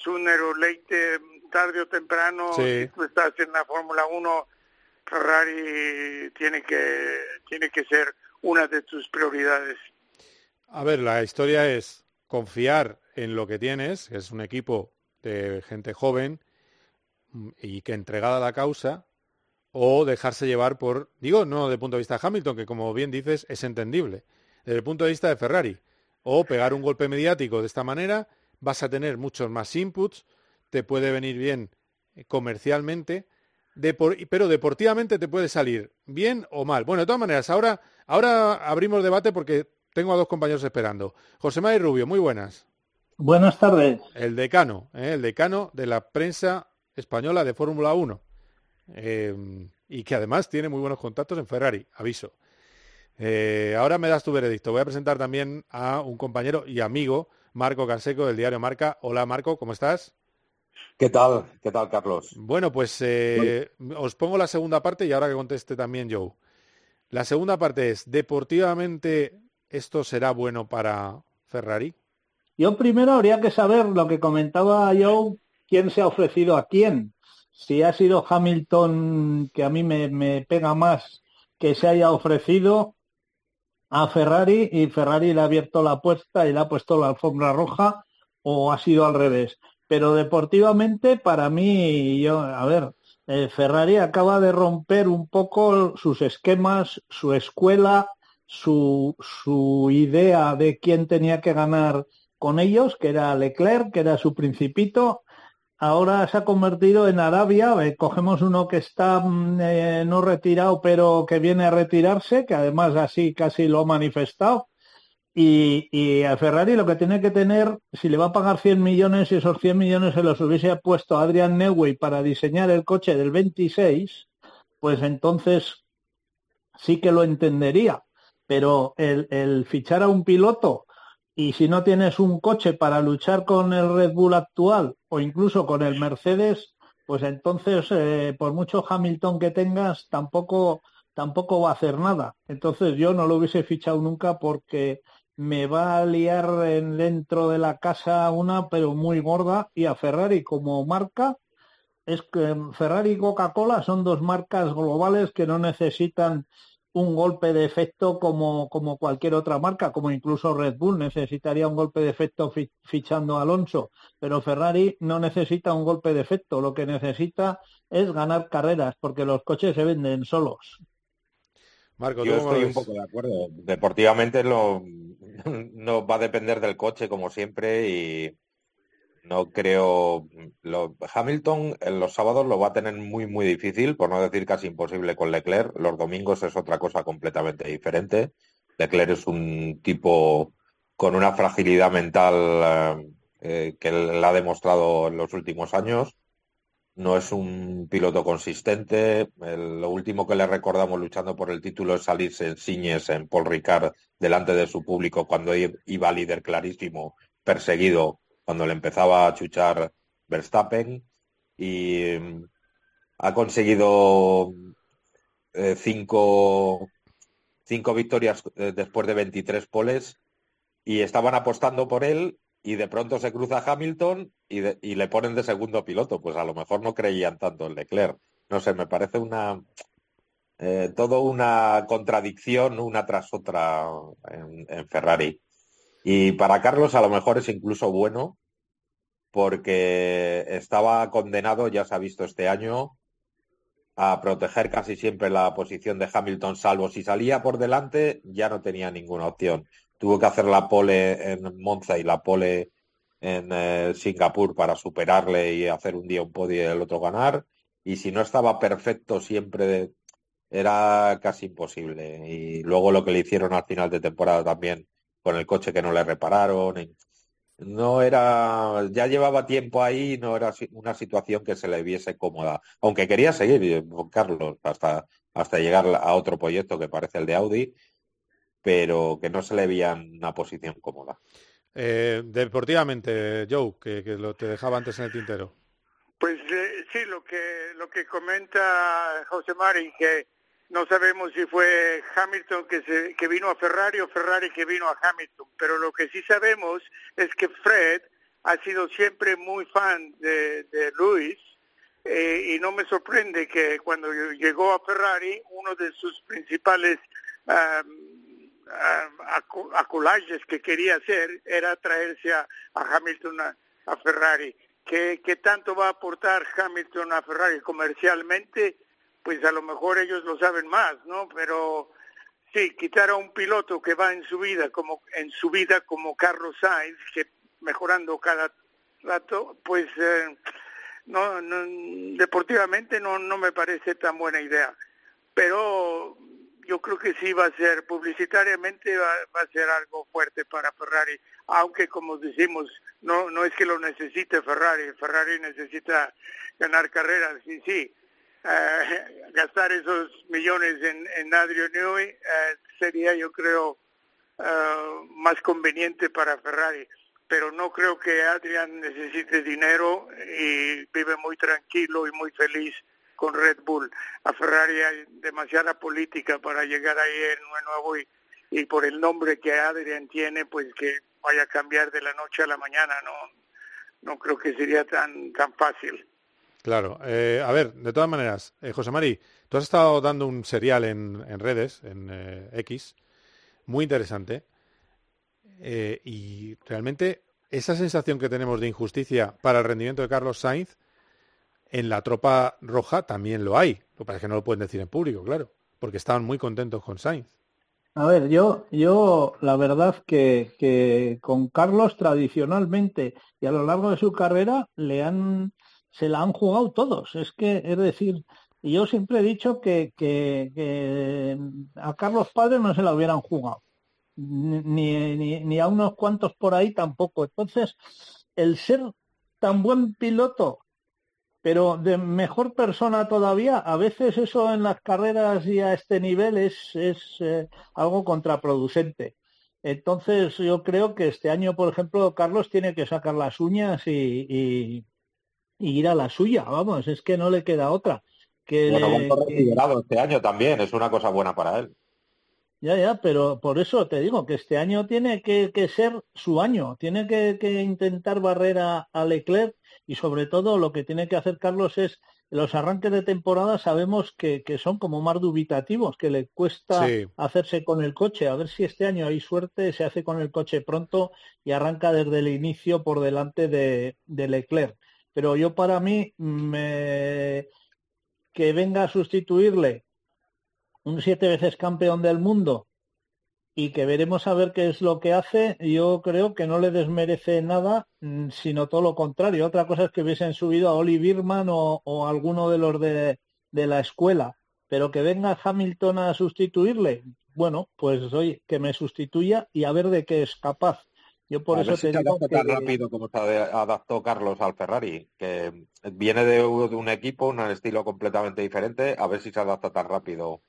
sooner later, tarde o temprano, si tú estás en la Fórmula 1, Ferrari tiene que, tiene que ser una de tus prioridades. A ver, la historia es confiar en lo que tienes, que es un equipo de gente joven mm, y que entregada a la causa, o dejarse llevar por, digo, no el punto de vista de Hamilton, que como bien dices es entendible, desde el punto de vista de Ferrari, o pegar un golpe mediático de esta manera vas a tener muchos más inputs, te puede venir bien comercialmente, pero deportivamente te puede salir bien o mal. Bueno, de todas maneras, ahora, ahora abrimos debate porque tengo a dos compañeros esperando. José María Rubio, muy buenas. Buenas tardes. El decano, ¿eh? el decano de la prensa española de Fórmula 1. Eh, y que además tiene muy buenos contactos en Ferrari, aviso. ahora me das tu veredicto. Voy a presentar también a un compañero y amigo Marco Canseco del diario Marca. Hola Marco, ¿cómo estás? ¿Qué tal? ¿Qué tal, Carlos? Bueno, pues eh, os pongo la segunda parte y ahora que conteste también Joe. La segunda parte es, ¿deportivamente esto será bueno para Ferrari? Yo primero habría que saber lo que comentaba Joe, quién se ha ofrecido a quién. Si ha sido Hamilton, que a mí me, me pega más que se haya ofrecido, a Ferrari y Ferrari le ha abierto la puerta y le ha puesto la alfombra roja o ha sido al revés. Pero deportivamente, para mí, yo, a ver, eh, Ferrari acaba de romper un poco sus esquemas, su escuela, su, su idea de quién tenía que ganar con ellos, que era Leclerc, que era su principito, ahora se ha convertido en Arabia. cogemos uno que está mm, eh, no retirado, pero que viene a retirarse, que además así casi lo ha manifestado. Y, y a Ferrari lo que tiene que tener, si le va a pagar 100 millones y esos 100 millones se los hubiese puesto a Adrian Newey para diseñar el coche del 26, pues entonces sí que lo entendería. Pero el, fichar a un piloto y si no tienes un coche para luchar con el Red Bull actual o incluso con el Mercedes, pues entonces eh, por mucho Hamilton que tengas tampoco tampoco va a hacer nada. Entonces yo no lo hubiese fichado nunca porque me va a liar en, dentro de la casa una, pero muy gorda, y a Ferrari como marca, es que Ferrari y Coca-Cola son dos marcas globales que no necesitan un golpe de efecto como, como cualquier otra marca, como incluso Red Bull necesitaría un golpe de efecto fichando a Alonso, pero Ferrari no necesita un golpe de efecto, lo que necesita es ganar carreras, porque los coches se venden solos. Marco, Yo estoy un poco de acuerdo. Deportivamente lo, *laughs* no va a depender del coche, como siempre, y no creo. Hamilton en los sábados lo va a tener muy, muy difícil, por no decir casi imposible con Leclerc. Los domingos es otra cosa completamente diferente. Leclerc es un tipo con una fragilidad mental eh, eh, que él ha demostrado en los últimos años no es un piloto consistente. lo último que le recordamos luchando por el título es salirse en Siñes en Paul Ricard delante de su público cuando iba líder clarísimo, perseguido cuando le empezaba a chuchar Verstappen. Y mm, ha conseguido eh, cinco, cinco victorias eh, después de 23 poles y estaban apostando por él y de pronto se cruza Hamilton y, le ponen de segundo piloto. Pues a lo mejor no creían tanto en Leclerc. No sé, me parece una eh, todo una contradicción una tras otra en, Ferrari. Y para Carlos a lo mejor es incluso bueno porque estaba condenado, ya se ha visto este año, a proteger casi siempre la posición de Hamilton, salvo si salía por delante, ya no tenía ninguna opción tuvo que hacer la pole en Monza y la pole en eh, Singapur para superarle y hacer un día un podio y el otro ganar. Y si no estaba perfecto siempre era casi imposible. Y luego lo que le hicieron al final de temporada también con el coche que no le repararon. No era, ya llevaba tiempo ahí, no era una situación que se le viese cómoda. Aunque quería seguir con Carlos hasta, hasta llegar a otro proyecto que parece el de Audi pero que no se le veía en una posición cómoda. Eh, deportivamente, Joe, que, lo te dejaba antes en el tintero. Pues eh, sí, lo que lo que comenta José Mari, que no sabemos si fue Hamilton que, se, que vino a Ferrari o Ferrari que vino a Hamilton, pero lo que sí sabemos es que Fred ha sido siempre muy fan de, de Luis eh, y no me sorprende que cuando llegó a Ferrari uno de sus principales a, collages que quería hacer era traerse a, Hamilton a, Ferrari. ¿Qué, ¿Qué, tanto va a aportar Hamilton a Ferrari comercialmente? Pues a lo mejor ellos lo saben más, ¿no? Pero sí, quitar a un piloto que va en su vida como en su vida como Carlos Sainz, que mejorando cada rato, pues eh, no, deportivamente no, no me parece tan buena idea. Pero yo creo que sí va a ser, publicitariamente va, a ser algo fuerte para Ferrari, aunque como decimos, no, no es que lo necesite Ferrari, Ferrari necesita ganar carreras, sí, sí, eh, gastar esos millones en, en Newey eh, sería yo creo eh, más conveniente para Ferrari, pero no creo que Adrian necesite dinero y vive muy tranquilo y muy feliz con Red Bull. A Ferrari hay demasiada política para llegar ahí en nuevo y, y por el nombre que Adrian tiene, pues que vaya a cambiar de la noche a la mañana, no, no creo que sería tan, tan fácil. Claro. Eh, a ver, de todas maneras, eh, José Mari, tú has estado dando un serial en, en redes, en eh, X, muy interesante. y realmente esa sensación que tenemos de injusticia para el rendimiento de Carlos Sainz en la tropa roja también lo hay. Lo que pasa es que no lo pueden decir en público, claro, porque estaban muy contentos con Sainz. A ver, yo, yo la verdad que, que con Carlos tradicionalmente y a lo largo de su carrera le han, se la han jugado todos. Es que, es decir, yo siempre he dicho que, que, que a Carlos Padre no se la hubieran jugado. ni, ni, ni a unos cuantos por ahí tampoco. Entonces, el ser tan buen piloto pero de mejor persona todavía, a veces eso en las carreras y a este nivel es, es eh, algo contraproducente. Entonces yo creo que este año, por ejemplo, Carlos tiene que sacar las uñas y, ir a la suya, vamos, es que no le queda otra. Que, bueno, este año también, es una cosa buena para él. Ya, ya, pero por eso te digo que este año tiene que, que ser su año, tiene que, que intentar barrer a, a Leclerc y sobre todo lo que tiene que hacer Carlos es los arranques de temporada sabemos que, son como más dubitativos, que le cuesta hacerse con el coche. A ver si este año hay suerte, se hace con el coche pronto y arranca desde el inicio por delante de, de Leclerc. Pero yo para mí, me... que venga a sustituirle un siete veces campeón del mundo y que veremos a ver qué es lo que hace, yo creo que no le desmerece nada, mm, sino todo lo contrario. Otra cosa es que hubiesen subido a Oli Birman o, o alguno de los de, de, la escuela, pero que venga Hamilton a sustituirle, bueno, pues oye, que me sustituya y a ver de qué es capaz. Yo por eso te digo tan rápido como se adaptó Carlos al Ferrari, que viene de, un equipo, un estilo completamente diferente, a ver si se adapta tan rápido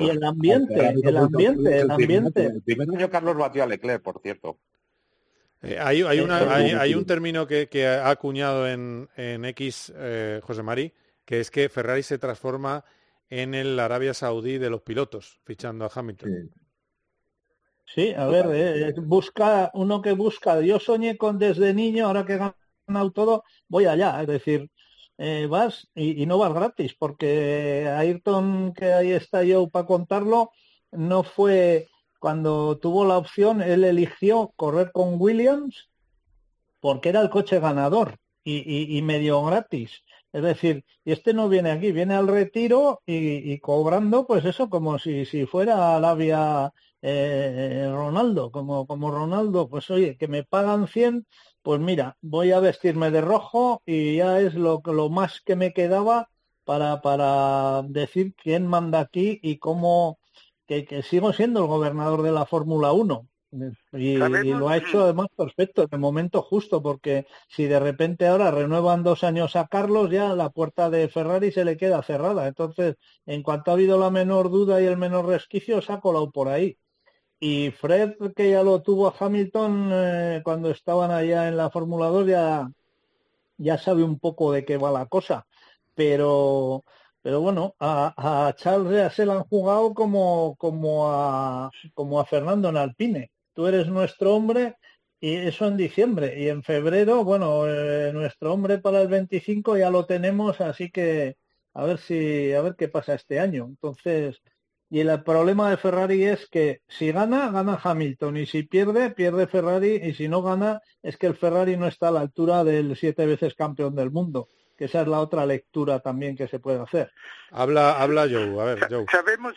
y el ambiente, el ambiente, el ambiente. El primer año Carlos batió a Leclerc, por cierto. Eh, hay, hay, una, hay, un término que, que, ha acuñado en, en X eh, José Mari, que es que Ferrari se transforma en el Arabia Saudí de los pilotos, fichando a Hamilton. Sí, a ver, eh, busca uno que busca. Yo soñé con desde niño, ahora que he ganado todo, voy allá. Es decir, eh, vas y, no vas gratis, porque Ayrton, que ahí está yo para contarlo, no fue cuando tuvo la opción, él eligió correr con Williams porque era el coche ganador y, y, medio gratis. Es decir, y este no viene aquí, viene al retiro y, cobrando, pues eso, como si, si fuera la vía eh, Ronaldo, como, como Ronaldo, pues oye, que me pagan 100 pues mira, voy a vestirme de rojo y ya es lo, lo más que me quedaba para, para decir quién manda aquí y cómo, que, que sigo siendo el gobernador de la Fórmula 1. Y, lo ha hecho además perfecto, en el momento justo, porque si de repente ahora renuevan dos años a Carlos, ya la puerta de Ferrari se le queda cerrada. Entonces, en cuanto ha habido la menor duda y el menor resquicio, se ha colado por ahí. Y Fred, que ya lo tuvo a Hamilton eh, cuando estaban allá en la Fórmula 2, ya, ya sabe un poco de qué va la cosa. Pero, pero bueno, a, a Charles ya se la han jugado como, como, a, como a Fernando en Alpine. Tú eres nuestro hombre y eso en diciembre. Y en febrero, bueno, eh, nuestro hombre para el 25 ya lo tenemos, así que a ver si, a ver qué pasa este año. Entonces, y el problema de Ferrari es que si gana, gana Hamilton. Y si pierde, pierde Ferrari. Y si no gana, es que el Ferrari no está a la altura del siete veces campeón del mundo. Que esa es la otra lectura también que se puede hacer. Habla, habla Joe. A ver, Joe. Sabemos,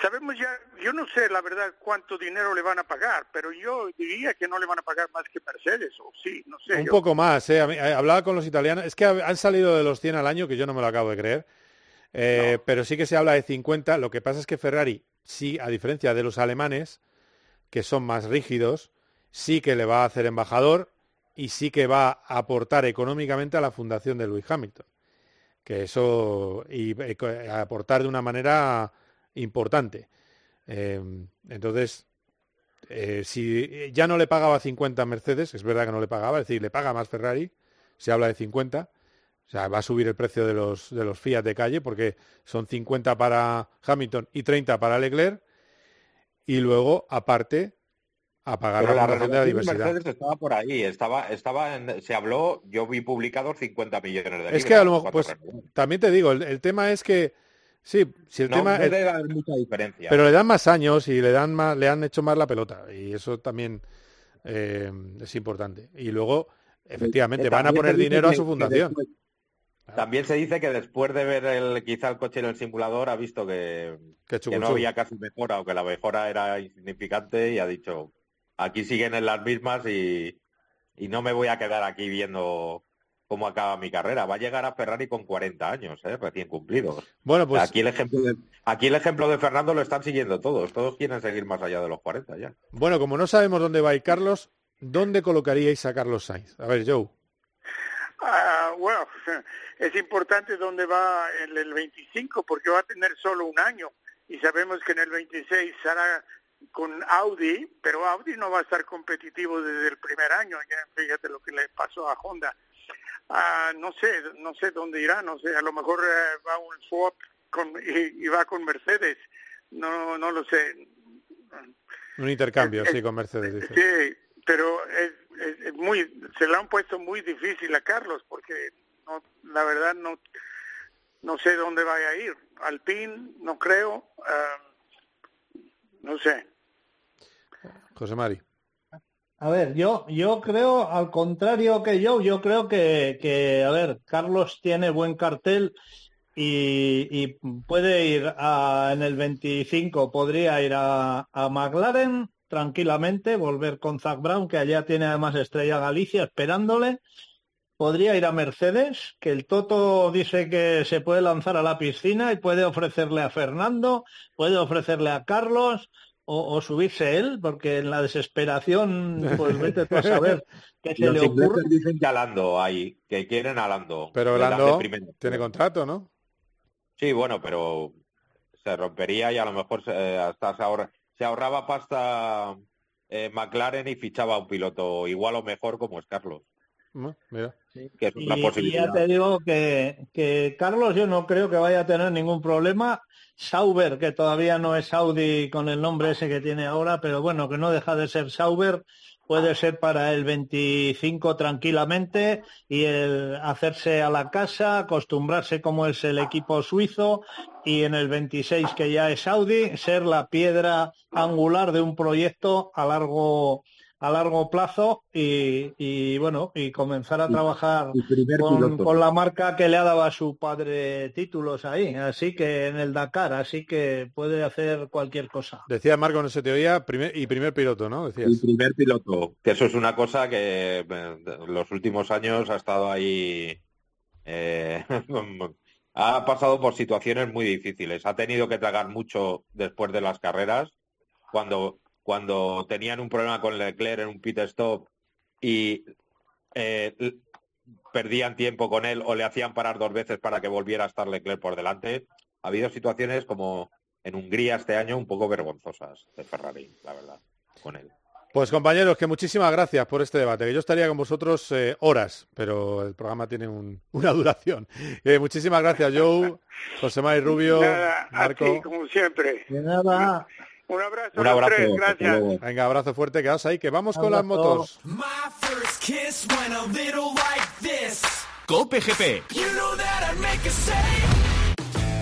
sabemos ya, yo no sé la verdad cuánto dinero le van a pagar, pero yo diría que no le van a pagar más que Mercedes, o sí, no sé. Un poco más, ¿eh? eh hablaba con los italianos. Es que han salido de los 100 al año, que yo no me lo acabo de creer eh, pero sí que se habla de 50. Lo que pasa es que Ferrari, sí, a diferencia de los alemanes, que son más rígidos, sí que le va a hacer embajador y sí que va a aportar económicamente a la fundación de Lewis Hamilton. Que eso, y, aportar de una manera importante. Eh, entonces, eh, si ya no le pagaba 50 a Mercedes, es verdad que no le pagaba, es decir, le paga más Ferrari, se habla de 50, o sea, va a subir el precio de los, de los Fiat de calle porque son 50 para Hamilton y 30 para Leclerc. Y luego, aparte, a pagar la, la de la diversidad. Mercedes estaba por ahí, estaba, estaba en, se habló, yo vi publicados 50 millones de Es que a lo mejor, pues, también te digo, el, tema es que, sí, si el tema... No debe haber mucha diferencia. Pero le dan más años y le, dan más, le han hecho más la pelota y eso también eh, es importante. Y luego, efectivamente, van a poner dinero a su fundación. También se dice que después de ver el, quizá el coche en el simulador ha visto que, que no había casi mejora o que la mejora era insignificante y ha dicho, aquí siguen en las mismas y, no me voy a quedar aquí viendo cómo acaba mi carrera. Va a llegar a Ferrari con 40 años, ¿eh? recién cumplidos. Bueno, pues aquí el ejemplo de aquí el ejemplo de Fernando lo están siguiendo todos. Todos quieren seguir más allá de los 40 ya. Bueno, como no sabemos dónde va a ir Carlos, ¿dónde colocaríais a Carlos Sainz? A ver, Joe. Ah, bueno, *laughs* es importante dónde va en el 25 porque va a tener solo un año y sabemos que en el 26 será con Audi, pero Audi no va a estar competitivo desde el primer año, ya fíjate lo que le pasó a Honda. Ah, no sé, no sé dónde irá, no sé, a lo mejor eh, va un swap con, *laughs* y, va con Mercedes, no no lo sé. Un intercambio, sí, con Mercedes. Sí, pero es, es, muy, se le han puesto muy difícil a Carlos porque no, la verdad no, no sé dónde vaya a ir. Alpine, no creo, ah, no sé. José Mari. A ver, yo, yo creo, al contrario que yo, yo creo que, que a ver, Carlos tiene buen cartel y, puede ir a, en el 25, podría ir a, a McLaren tranquilamente, volver con Zach Brown, que allá tiene además Estrella Galicia esperándole. Podría ir a Mercedes, que el Toto dice que se puede lanzar a la piscina y puede ofrecerle a Fernando, puede ofrecerle a Carlos, o, subirse él, porque en la desesperación, pues vete tú a saber qué se le ocurre. dicen que Alando hay, que quieren Alando. Pero Alando tiene contrato, ¿no? Sí, bueno, pero se rompería y a lo mejor hasta se, ahorraba pasta eh, McLaren y fichaba a un piloto igual o mejor como es Carlos. Mira. Que es una y, ya te digo que, que Carlos yo no creo que vaya a tener ningún problema Sauber, que todavía no es Audi con el nombre ese que tiene ahora, pero bueno, que no deja de ser Sauber, puede ser para el 25 tranquilamente y el hacerse a la casa, acostumbrarse como es el equipo suizo y en el 26 que ya es Audi, ser la piedra angular de un proyecto a largo a largo plazo y, bueno y comenzar a trabajar con, la marca que le ha dado a su padre títulos ahí. Así que en el Dakar así que puede hacer cualquier cosa. Decía Marco no se te oía primer, y primer piloto no decías. El primer piloto. Que eso es una cosa que eh, los últimos años ha estado ahí eh, *laughs* ha pasado por situaciones muy difíciles. Ha tenido que tragar mucho después de las carreras cuando cuando tenían un problema con Leclerc en un pit stop y eh, perdían tiempo con él o le hacían parar dos veces para que volviera a estar Leclerc por delante. Ha habido situaciones como en Hungría este año un poco vergonzosas de Ferrari, la verdad, con él. Pues compañeros, que muchísimas gracias por este debate. Que yo estaría con vosotros eh, horas, pero el programa tiene una duración. Eh, muchísimas gracias, Joe, José María Rubio, Marco. como siempre. De nada. Un abrazo. Un abrazo. gracias. Venga, abrazo fuerte, quedaos ahí, que vamos con las motos. Cope GP.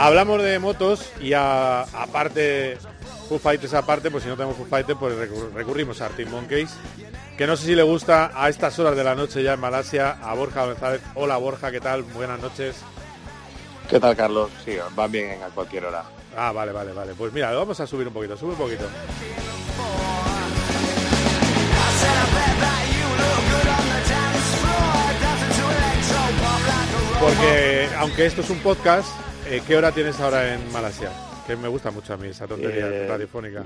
Hablamos de motos y aparte, Foo Fighters aparte, pues si no tenemos Foo Fighters, pues recurrimos a Arctic Monkeys, que no sé si le gusta a estas horas de la noche ya en Malasia, a Borja González. Hola Borja, ¿qué tal? Buenas noches. ¿Qué tal, Carlos? Sí, van bien a cualquier hora. Ah, vale, vale, vale. Pues mira, vamos a subir un poquito, sube un poquito. Porque aunque esto es un podcast, eh, ¿Qué hora tienes ahora en Malasia? Que me gusta mucho a mí esa tontería eh, radiofónica.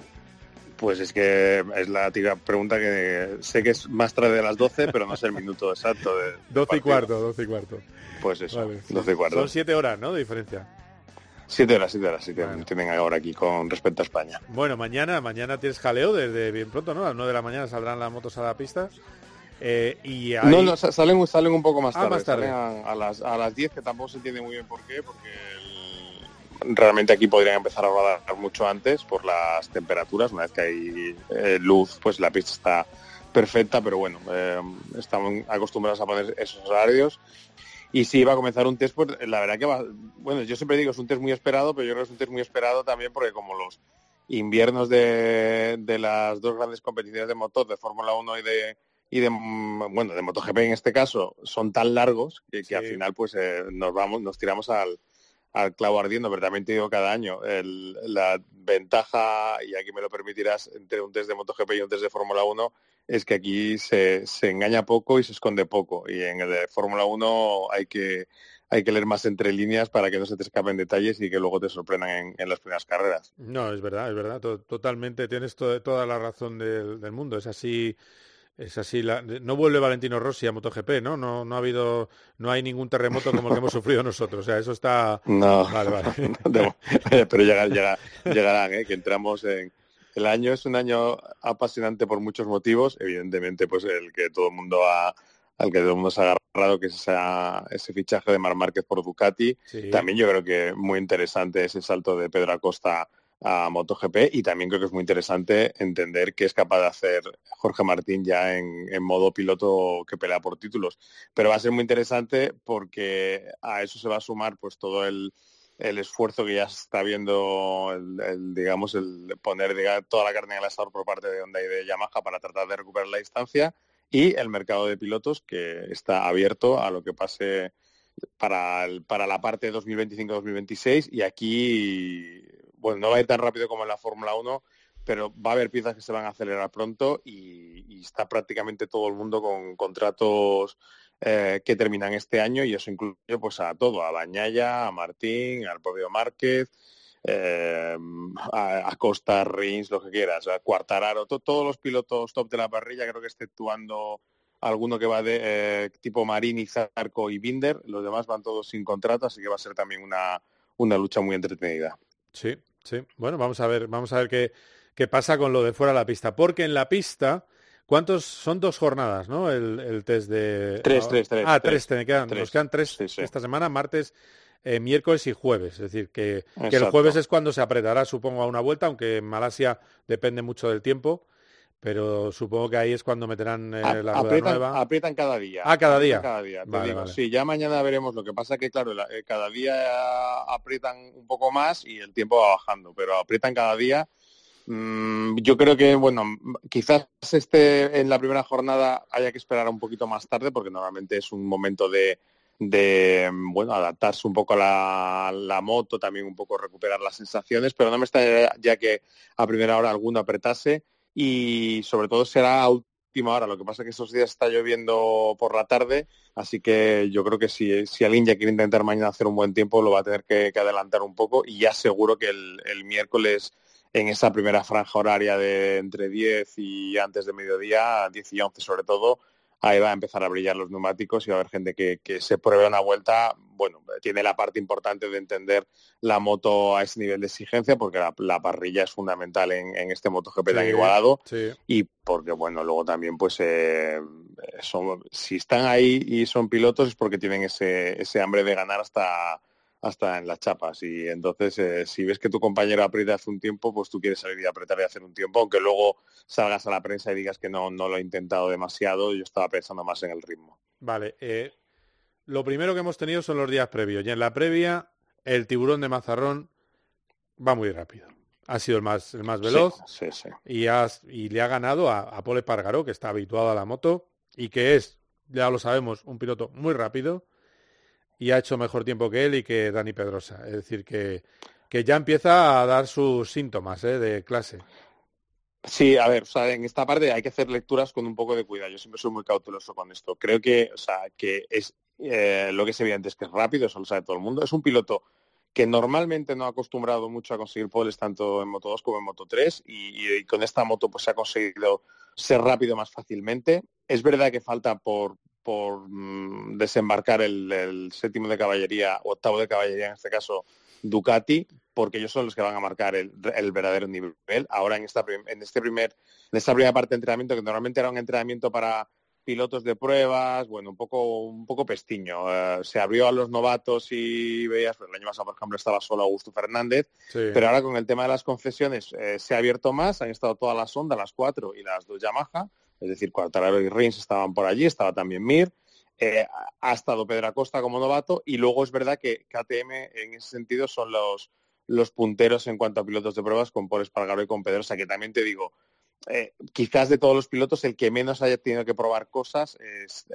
Pues es que es la típica pregunta que sé que es más tarde de las 12, pero no sé el minuto exacto. De, 12 y cuarto, 12 y cuarto. Pues eso, 12 y cuarto. Son 7 horas, ¿no? De diferencia. Siete horas, siete horas, sí, tienen ahora aquí con respecto a España. Bueno, mañana, mañana tienes jaleo desde bien pronto, ¿no? A las 9 de la mañana saldrán las motos a la pista. Eh, y No, no, salen, salen un poco más ah, tarde. más tarde. a, las, a las 10, que tampoco se entiende muy bien por qué, porque realmente aquí podrían empezar a rodar mucho antes por las temperaturas. Una vez que hay eh, luz, pues la pista está perfecta, pero bueno, eh, estamos acostumbrados a poner esos horarios. Y si va a comenzar un test, pues la verdad que va, bueno, yo siempre digo es un test muy esperado, pero yo creo que es un test muy esperado también porque como los inviernos de, de las dos grandes competiciones de motor, de Fórmula 1 y de y de bueno de MotoGP en este caso son tan largos que, al final pues eh, nos vamos nos tiramos al, al clavo ardiendo, pero también te digo cada año, la ventaja, y aquí me lo permitirás, entre un test de MotoGP y un test de Fórmula 1, es que aquí se, engaña poco y se esconde poco. Y en el de Fórmula 1 hay que, hay que leer más entre líneas para que no se te escapen detalles y que luego te sorprendan en, las primeras carreras. No, es verdad, es verdad, totalmente, tienes toda la razón del mundo. Es así es así, no vuelve Valentino Rossi a MotoGP, ¿no? ¿no? No ha habido, no hay ningún terremoto como el que hemos *laughs* sufrido nosotros. O sea, eso está. No, vale, vale. *laughs* *laughs* pero llega, llegarán, ¿eh? que entramos en. El año es un año apasionante por muchos motivos. Evidentemente, pues el que todo el mundo ha, al que todo el mundo se ha agarrado, que es ese fichaje de Mar Márquez por Ducati. También yo creo que muy interesante ese salto de Pedro Acosta a MotoGP y también creo que es muy interesante entender qué es capaz de hacer Jorge Martín ya en, modo piloto que pelea por títulos. Pero va a ser muy interesante porque a eso se va a sumar pues todo el, esfuerzo que ya está viendo, el, digamos, el poner toda la carne en el asador por parte de Honda y de Yamaha para tratar de recuperar la distancia y el mercado de pilotos que está abierto a lo que pase para, para la parte 2025-2026 y aquí bueno, no va a ir tan rápido como en la Fórmula 1, pero va a haber piezas que se van a acelerar pronto y, está prácticamente todo el mundo con contratos eh, que terminan este año y eso incluye pues a todo, a Bañaya, a Martín, al propio Márquez, eh, a, Costa, Rins, lo que quieras, a Cuartararo, todos los pilotos top de la parrilla, creo que exceptuando alguno que va de eh, tipo Marini, Zarco y Binder, los demás van todos sin contrato, así que va a ser también una, una lucha muy entretenida. Sí, Sí, bueno, vamos a ver, vamos a ver qué, qué pasa con lo de fuera de la pista. Porque en la pista, ¿cuántos son dos jornadas, no? El, test de. Tres, tres, tres. Ah, tres, Te quedan, nos quedan tres esta semana, martes, eh, miércoles y jueves. Es decir, que, que, el jueves es cuando se apretará, supongo, a una vuelta, aunque en Malasia depende mucho del tiempo. Pero supongo que ahí es cuando meterán eh, la rueda nueva. Aprietan cada día. Ah, cada día. Cada día, Sí, ya mañana veremos. Lo que pasa que, claro, eh, cada día aprietan un poco más y el tiempo va bajando, pero aprietan cada día. Mm, yo creo que, bueno, quizás este en la primera jornada haya que esperar un poquito más tarde, porque normalmente es un momento de, de bueno, adaptarse un poco a la, moto, también un poco recuperar las sensaciones, pero no me está ya que a primera hora alguno apretase y sobre todo será a última hora. Lo que pasa es que estos días está lloviendo por la tarde, así que yo creo que si, si alguien ya quiere intentar mañana hacer un buen tiempo, lo va a tener que, adelantar un poco y ya seguro que el, el, miércoles en esa primera franja horaria de entre 10 y antes de mediodía, 10 y 11 sobre todo, ahí va a empezar a brillar los neumáticos y va a haber gente que, se pruebe una vuelta. Bueno, tiene la parte importante de entender la moto a ese nivel de exigencia, porque la, parrilla es fundamental en, este MotoGP tan igualado. Y porque, bueno, luego también, pues, eh, son, si están ahí y son pilotos es porque tienen ese, ese hambre de ganar hasta hasta en las chapas. Y entonces, eh, si ves que tu compañero aprieta hace un tiempo, pues tú quieres salir y apretar y hacer un tiempo, aunque luego salgas a la prensa y digas que no, no lo he intentado demasiado, yo estaba pensando más en el ritmo. Vale, eh, lo primero que hemos tenido son los días previos. Y en la previa, el tiburón de Mazarrón va muy rápido. Ha sido el más, el más veloz Y, y le ha ganado a, a Pole Pargaró, que está habituado a la moto y que es, ya lo sabemos, un piloto muy rápido y ha hecho mejor tiempo que él y que Dani Pedrosa. Es decir, que, que ya empieza a dar sus síntomas ¿eh? de clase. Sí, a ver, o sea, en esta parte hay que hacer lecturas con un poco de cuidado. Yo siempre soy muy cauteloso con esto. Creo que, o sea, que es eh, lo que es evidente es que es rápido, eso lo sabe todo el mundo. Es un piloto que normalmente no ha acostumbrado mucho a conseguir poles tanto en Moto 2 como en Moto 3 y, y, con esta moto pues se ha conseguido ser rápido más fácilmente. Es verdad que falta por, por mm, desembarcar el, séptimo de caballería, octavo de caballería en este caso, Ducati, porque ellos son los que van a marcar el, verdadero nivel. Ahora en esta, en este primer, en esta primera parte de entrenamiento, que normalmente era un entrenamiento para pilotos de pruebas, bueno, un poco, un poco pestiño. Eh, se abrió a los novatos y veías, pues, el año pasado, por ejemplo, estaba solo Augusto Fernández, pero ahora con el tema de las concesiones eh, se ha abierto más, han estado todas las ondas, las cuatro y las dos Yamaha, es decir, Cuartararo y Rins estaban por allí, estaba también Mir, eh, ha estado Pedro Acosta como novato y luego es verdad que KTM en ese sentido son los, punteros en cuanto a pilotos de pruebas con Paul Espargaro y con Pedrosa, que también te digo, eh, quizás de todos los pilotos el que menos haya tenido que probar cosas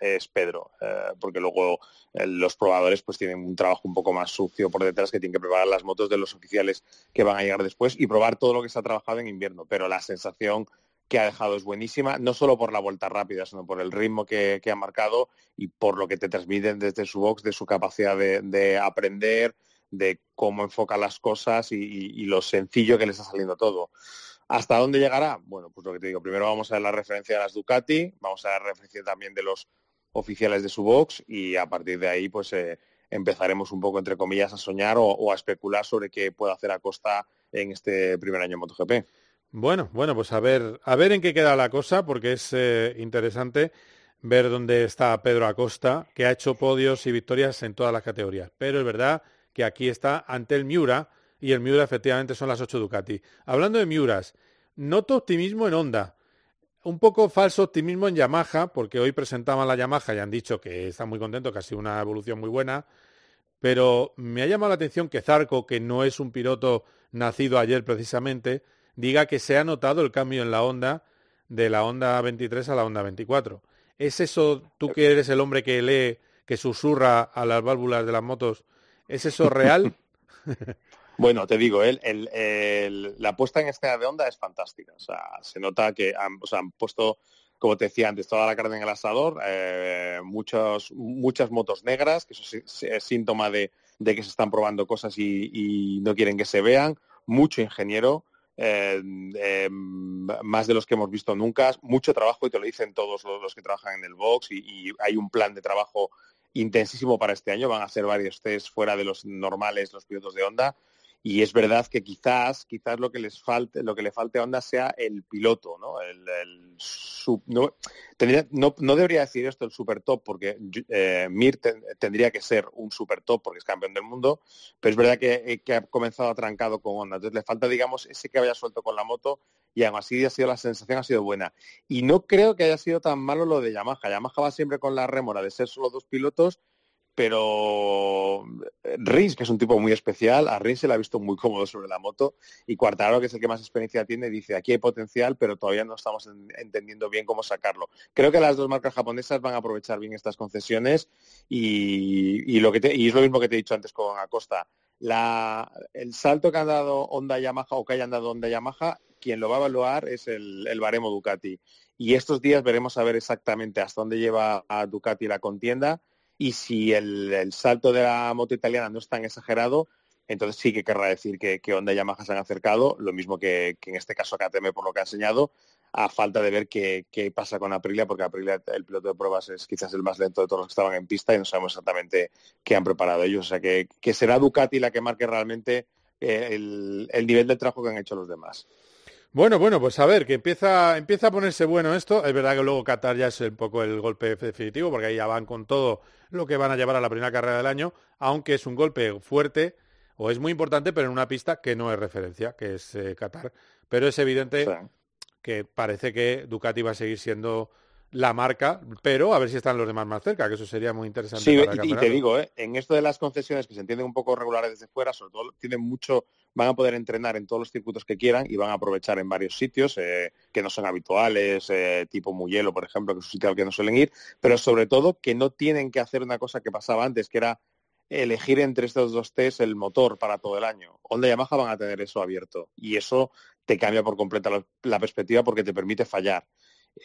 es, Pedro, eh, porque luego los probadores pues tienen un trabajo un poco más sucio por detrás que tienen que preparar las motos de los oficiales que van a llegar después y probar todo lo que se ha trabajado en invierno, pero la sensación que ha dejado es buenísima, no solo por la vuelta rápida, sino por el ritmo que, ha marcado y por lo que te transmiten desde su box, de su capacidad de, aprender, de cómo enfoca las cosas y lo sencillo que le está saliendo todo. ¿Hasta dónde llegará? Bueno, pues lo que te digo, primero vamos a ver la referencia de las Ducati, vamos a ver la referencia también de los oficiales de su box y a partir de ahí pues eh, empezaremos un poco, entre comillas, a soñar o, a especular sobre qué puede hacer Acosta en este primer año MotoGP. Bueno, bueno, pues a ver, a ver en qué queda la cosa, porque es eh, interesante ver dónde está Pedro Acosta, que ha hecho podios y victorias en todas las categorías. Pero es verdad que aquí está ante el Miura, y el Miura efectivamente son las 8 Ducati. Hablando de Miuras, noto optimismo en Honda. Un poco falso optimismo en Yamaha, porque hoy presentaban la Yamaha y han dicho que están muy contentos, que ha sido una evolución muy buena. Pero me ha llamado la atención que Zarco, que no es un piloto nacido ayer precisamente, diga que se ha notado el cambio en la Honda de la Honda 23 a la Honda 24. ¿Es eso, tú que eres el hombre que lee, que susurra a las válvulas de las motos, ¿es eso real? *laughs* *laughs* Bueno, te digo, la puesta en escena de onda es fantástica. O sea, se nota que han, puesto, como te decía antes, toda la carne en el asador, eh, muchas motos negras, que eso es, síntoma de, que se están probando cosas y, no quieren que se vean, mucho ingeniero, más de los que hemos visto nunca, mucho trabajo y te lo dicen todos los, que trabajan en el box y, hay un plan de trabajo intensísimo para este año, van a hacer varios test fuera de los normales, los pilotos de onda y es verdad que quizás, quizás lo que les falte, lo que le falte a Honda sea el piloto, ¿no? El, no, no, debería decir esto el super top, porque eh, Mir tendría que ser un super top porque es campeón del mundo, pero es verdad que, eh, que, ha comenzado atrancado con Honda. Entonces le falta, digamos, ese que haya suelto con la moto y aún así ha sido la sensación ha sido buena. Y no creo que haya sido tan malo lo de Yamaha. Yamaha va siempre con la rémora de ser solo dos pilotos pero eh, Rins, que es un tipo muy especial, a Rins se le ha visto muy cómodo sobre la moto y Cuartararo, que es el que más experiencia tiene, dice, aquí hay potencial, pero todavía no estamos entendiendo bien cómo sacarlo. Creo que las dos marcas japonesas van a aprovechar bien estas concesiones y, lo que y es lo mismo que te he dicho antes con Acosta. el salto que han dado Honda Yamaha o que hayan dado Honda Yamaha, quien lo va a evaluar es el, el baremo Ducati. Y estos días veremos a ver exactamente hasta dónde lleva a Ducati la contienda y si el, salto de la moto italiana no es tan exagerado, entonces sí que querrá decir que, que Honda y Yamaha se han acercado, lo mismo que, en este caso KTM por lo que ha enseñado, a falta de ver qué, pasa con Aprilia, porque Aprilia, el piloto de pruebas, es quizás el más lento de todos los que estaban en pista y no sabemos exactamente qué han preparado ellos. O sea que, será Ducati la que marque realmente eh, el, el nivel de trabajo que han hecho los demás. Bueno, bueno, pues a ver, que empieza, empieza a ponerse bueno esto. Es verdad que luego Qatar ya es un poco el golpe definitivo, porque ahí ya van con todo lo que van a llevar a la primera carrera del año, aunque es un golpe fuerte o es muy importante, pero en una pista que no es referencia, que es eh, Qatar. Pero es evidente que parece que Ducati va a seguir siendo la marca, pero a ver si están los demás más cerca, que eso sería muy interesante. Sí, y, te digo, ¿eh? en esto de las concesiones que se entienden un poco regulares desde fuera, sobre todo tienen mucho, van a poder entrenar en todos los circuitos que quieran y van a aprovechar en varios sitios eh, que no son habituales, eh, tipo Muyelo, por ejemplo, que es un sitio al que no suelen ir, pero sobre todo que no tienen que hacer una cosa que pasaba antes, que era elegir entre estos dos test el motor para todo el año. Honda y Yamaha van a tener eso abierto y eso te cambia por completa la perspectiva porque te permite fallar.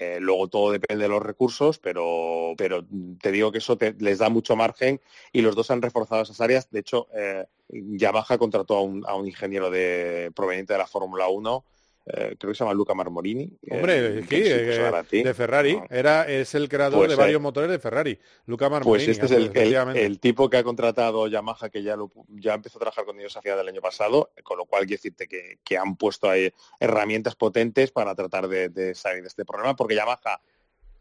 Eh, luego todo depende de los recursos, pero, pero te digo que eso les da mucho margen y los dos han reforzado esas áreas. De hecho, eh, Yamaha contrató a un, ingeniero de, proveniente de la Fórmula 1 creo que se llama Luca Marmorini. Hombre, sí, de Ferrari. Era, es el creador pues, de varios motores de Ferrari. Luca Marmorini. Pues este es el, el, tipo que ha contratado Yamaha, que ya, lo, ya empezó a trabajar con ellos a final del año pasado, con lo cual quiero decirte que, que han puesto ahí herramientas potentes para tratar de, de salir de este problema, porque Yamaha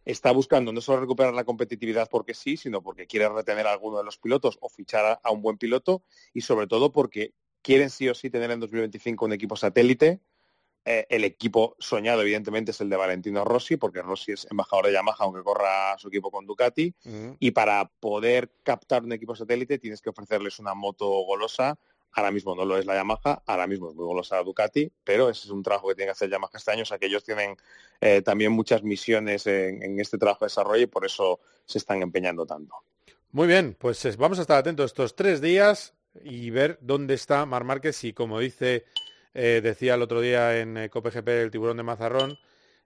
está buscando no solo recuperar la competitividad porque sí, sino porque quiere retener a alguno de los pilotos o fichar a, un buen piloto y sobre todo porque quieren sí o sí tener en 2025 un equipo satélite. Eh, el equipo soñado, evidentemente, es el de Valentino Rossi, porque Rossi es embajador de Yamaha, aunque corra su equipo con Ducati. Y para poder captar un equipo satélite tienes que ofrecerles una moto golosa Ahora mismo no lo es la Yamaha, ahora mismo es muy golosa Ducati, pero ese es un trabajo que tiene que hacer Yamaha este año, o sea que ellos tienen eh, también muchas misiones en, este trabajo de desarrollo y por eso se están empeñando tanto. Muy bien, pues vamos a estar atentos estos tres días y ver dónde está Mar Márquez y como dice, eh, decía el otro día en eh, COPGP el tiburón de Mazarrón,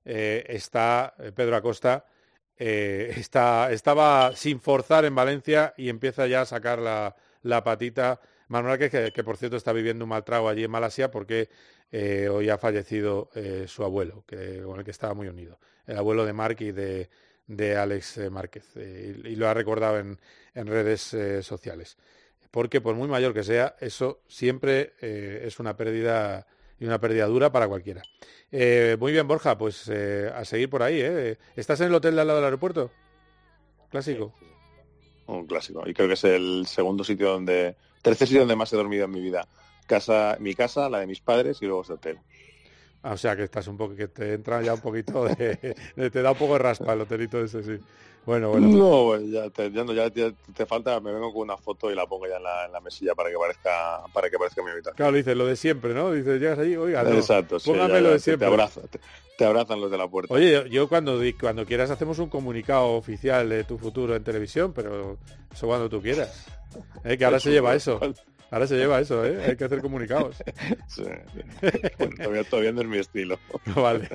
está Pedro Acosta, *laughs* está, estaba sin forzar en Valencia y empieza ya a sacar la, la patita Manuel que, que, por cierto está viviendo un mal trago allí en Malasia porque eh, hoy ha fallecido eh, su abuelo, con el que estaba muy unido, el abuelo de Mark y de, Alex eh, Márquez, y, lo ha recordado en, redes sociales. Porque por muy mayor que sea, eso siempre es una pérdida y una pérdida dura para cualquiera. muy bien, Borja, pues a seguir por ahí. ¿Estás en el hotel de al lado del aeropuerto? Clásico. Un clásico. Y creo que es el segundo sitio donde tercer sitio donde más he dormido en mi vida. Casa, mi casa, la de mis padres y luego ese hotel. Ah, o sea que estás un poco, que te entra ya un poquito de, te da un poco de raspa el hotelito ese, sí. Bueno, bueno. No, pues ya, te, ya, te, falta, me vengo con una foto y la pongo ya en la, mesilla para que parezca, para que parezca mi habitación. Claro, dices lo de siempre, ¿no? Dices, llegas allí, oiga, no, Exacto, póngame lo de siempre. Te, abrazan, te, abrazan los de la puerta. Oye, yo, cuando, cuando quieras hacemos un comunicado oficial de tu futuro en televisión, pero eso cuando tú quieras. ¿Eh? Que ahora se lleva eso. Ahora se lleva eso, ¿eh? Hay que hacer comunicados. *laughs* Sí. todavía, no es mi estilo. *laughs* vale.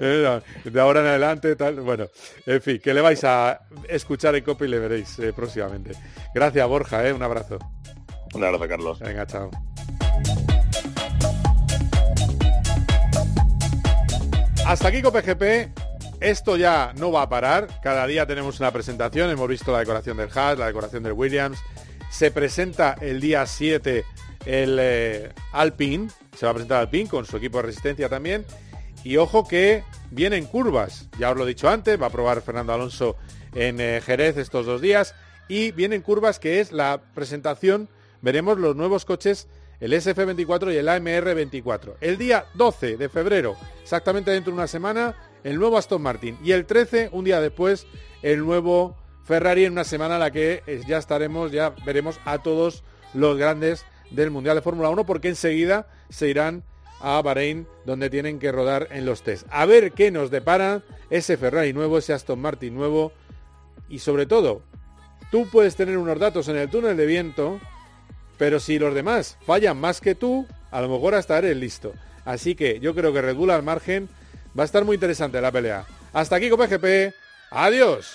*laughs* De ahora en adelante, tal. Bueno, en fin, que le vais a escuchar en copy y le veréis eh, próximamente. Gracias, Borja, ¿eh? Un abrazo. Un abrazo, Carlos. Venga, chao. Hasta aquí COPGP. Esto ya no va a parar. Cada día tenemos una presentación. Hemos visto la decoración del Haas, la decoración del Williams, se presenta el día 7 el eh, Alpine, se va a presentar Alpine con su equipo de resistencia también. Y ojo que vienen curvas, ya os lo he dicho antes, va a probar Fernando Alonso en eh, Jerez estos dos días. Y vienen curvas que es la presentación, veremos los nuevos coches, el SF24 y el AMR24. El día 12 de febrero, exactamente dentro de una semana, el nuevo Aston Martin. Y el 13, un día después, el nuevo Ferrari en una semana en la que eh, ya estaremos, ya veremos a todos los grandes del Mundial de Fórmula 1 porque enseguida se irán a Bahrein donde tienen que rodar en los test. A ver qué nos depara ese Ferrari nuevo, ese Aston Martin nuevo y sobre todo, tú puedes tener unos datos en el túnel de viento, pero si los demás fallan más que tú, a lo mejor hasta eres listo. Así que yo creo que Red Bull al margen va a estar muy interesante la pelea. Hasta aquí con PGP. Adiós.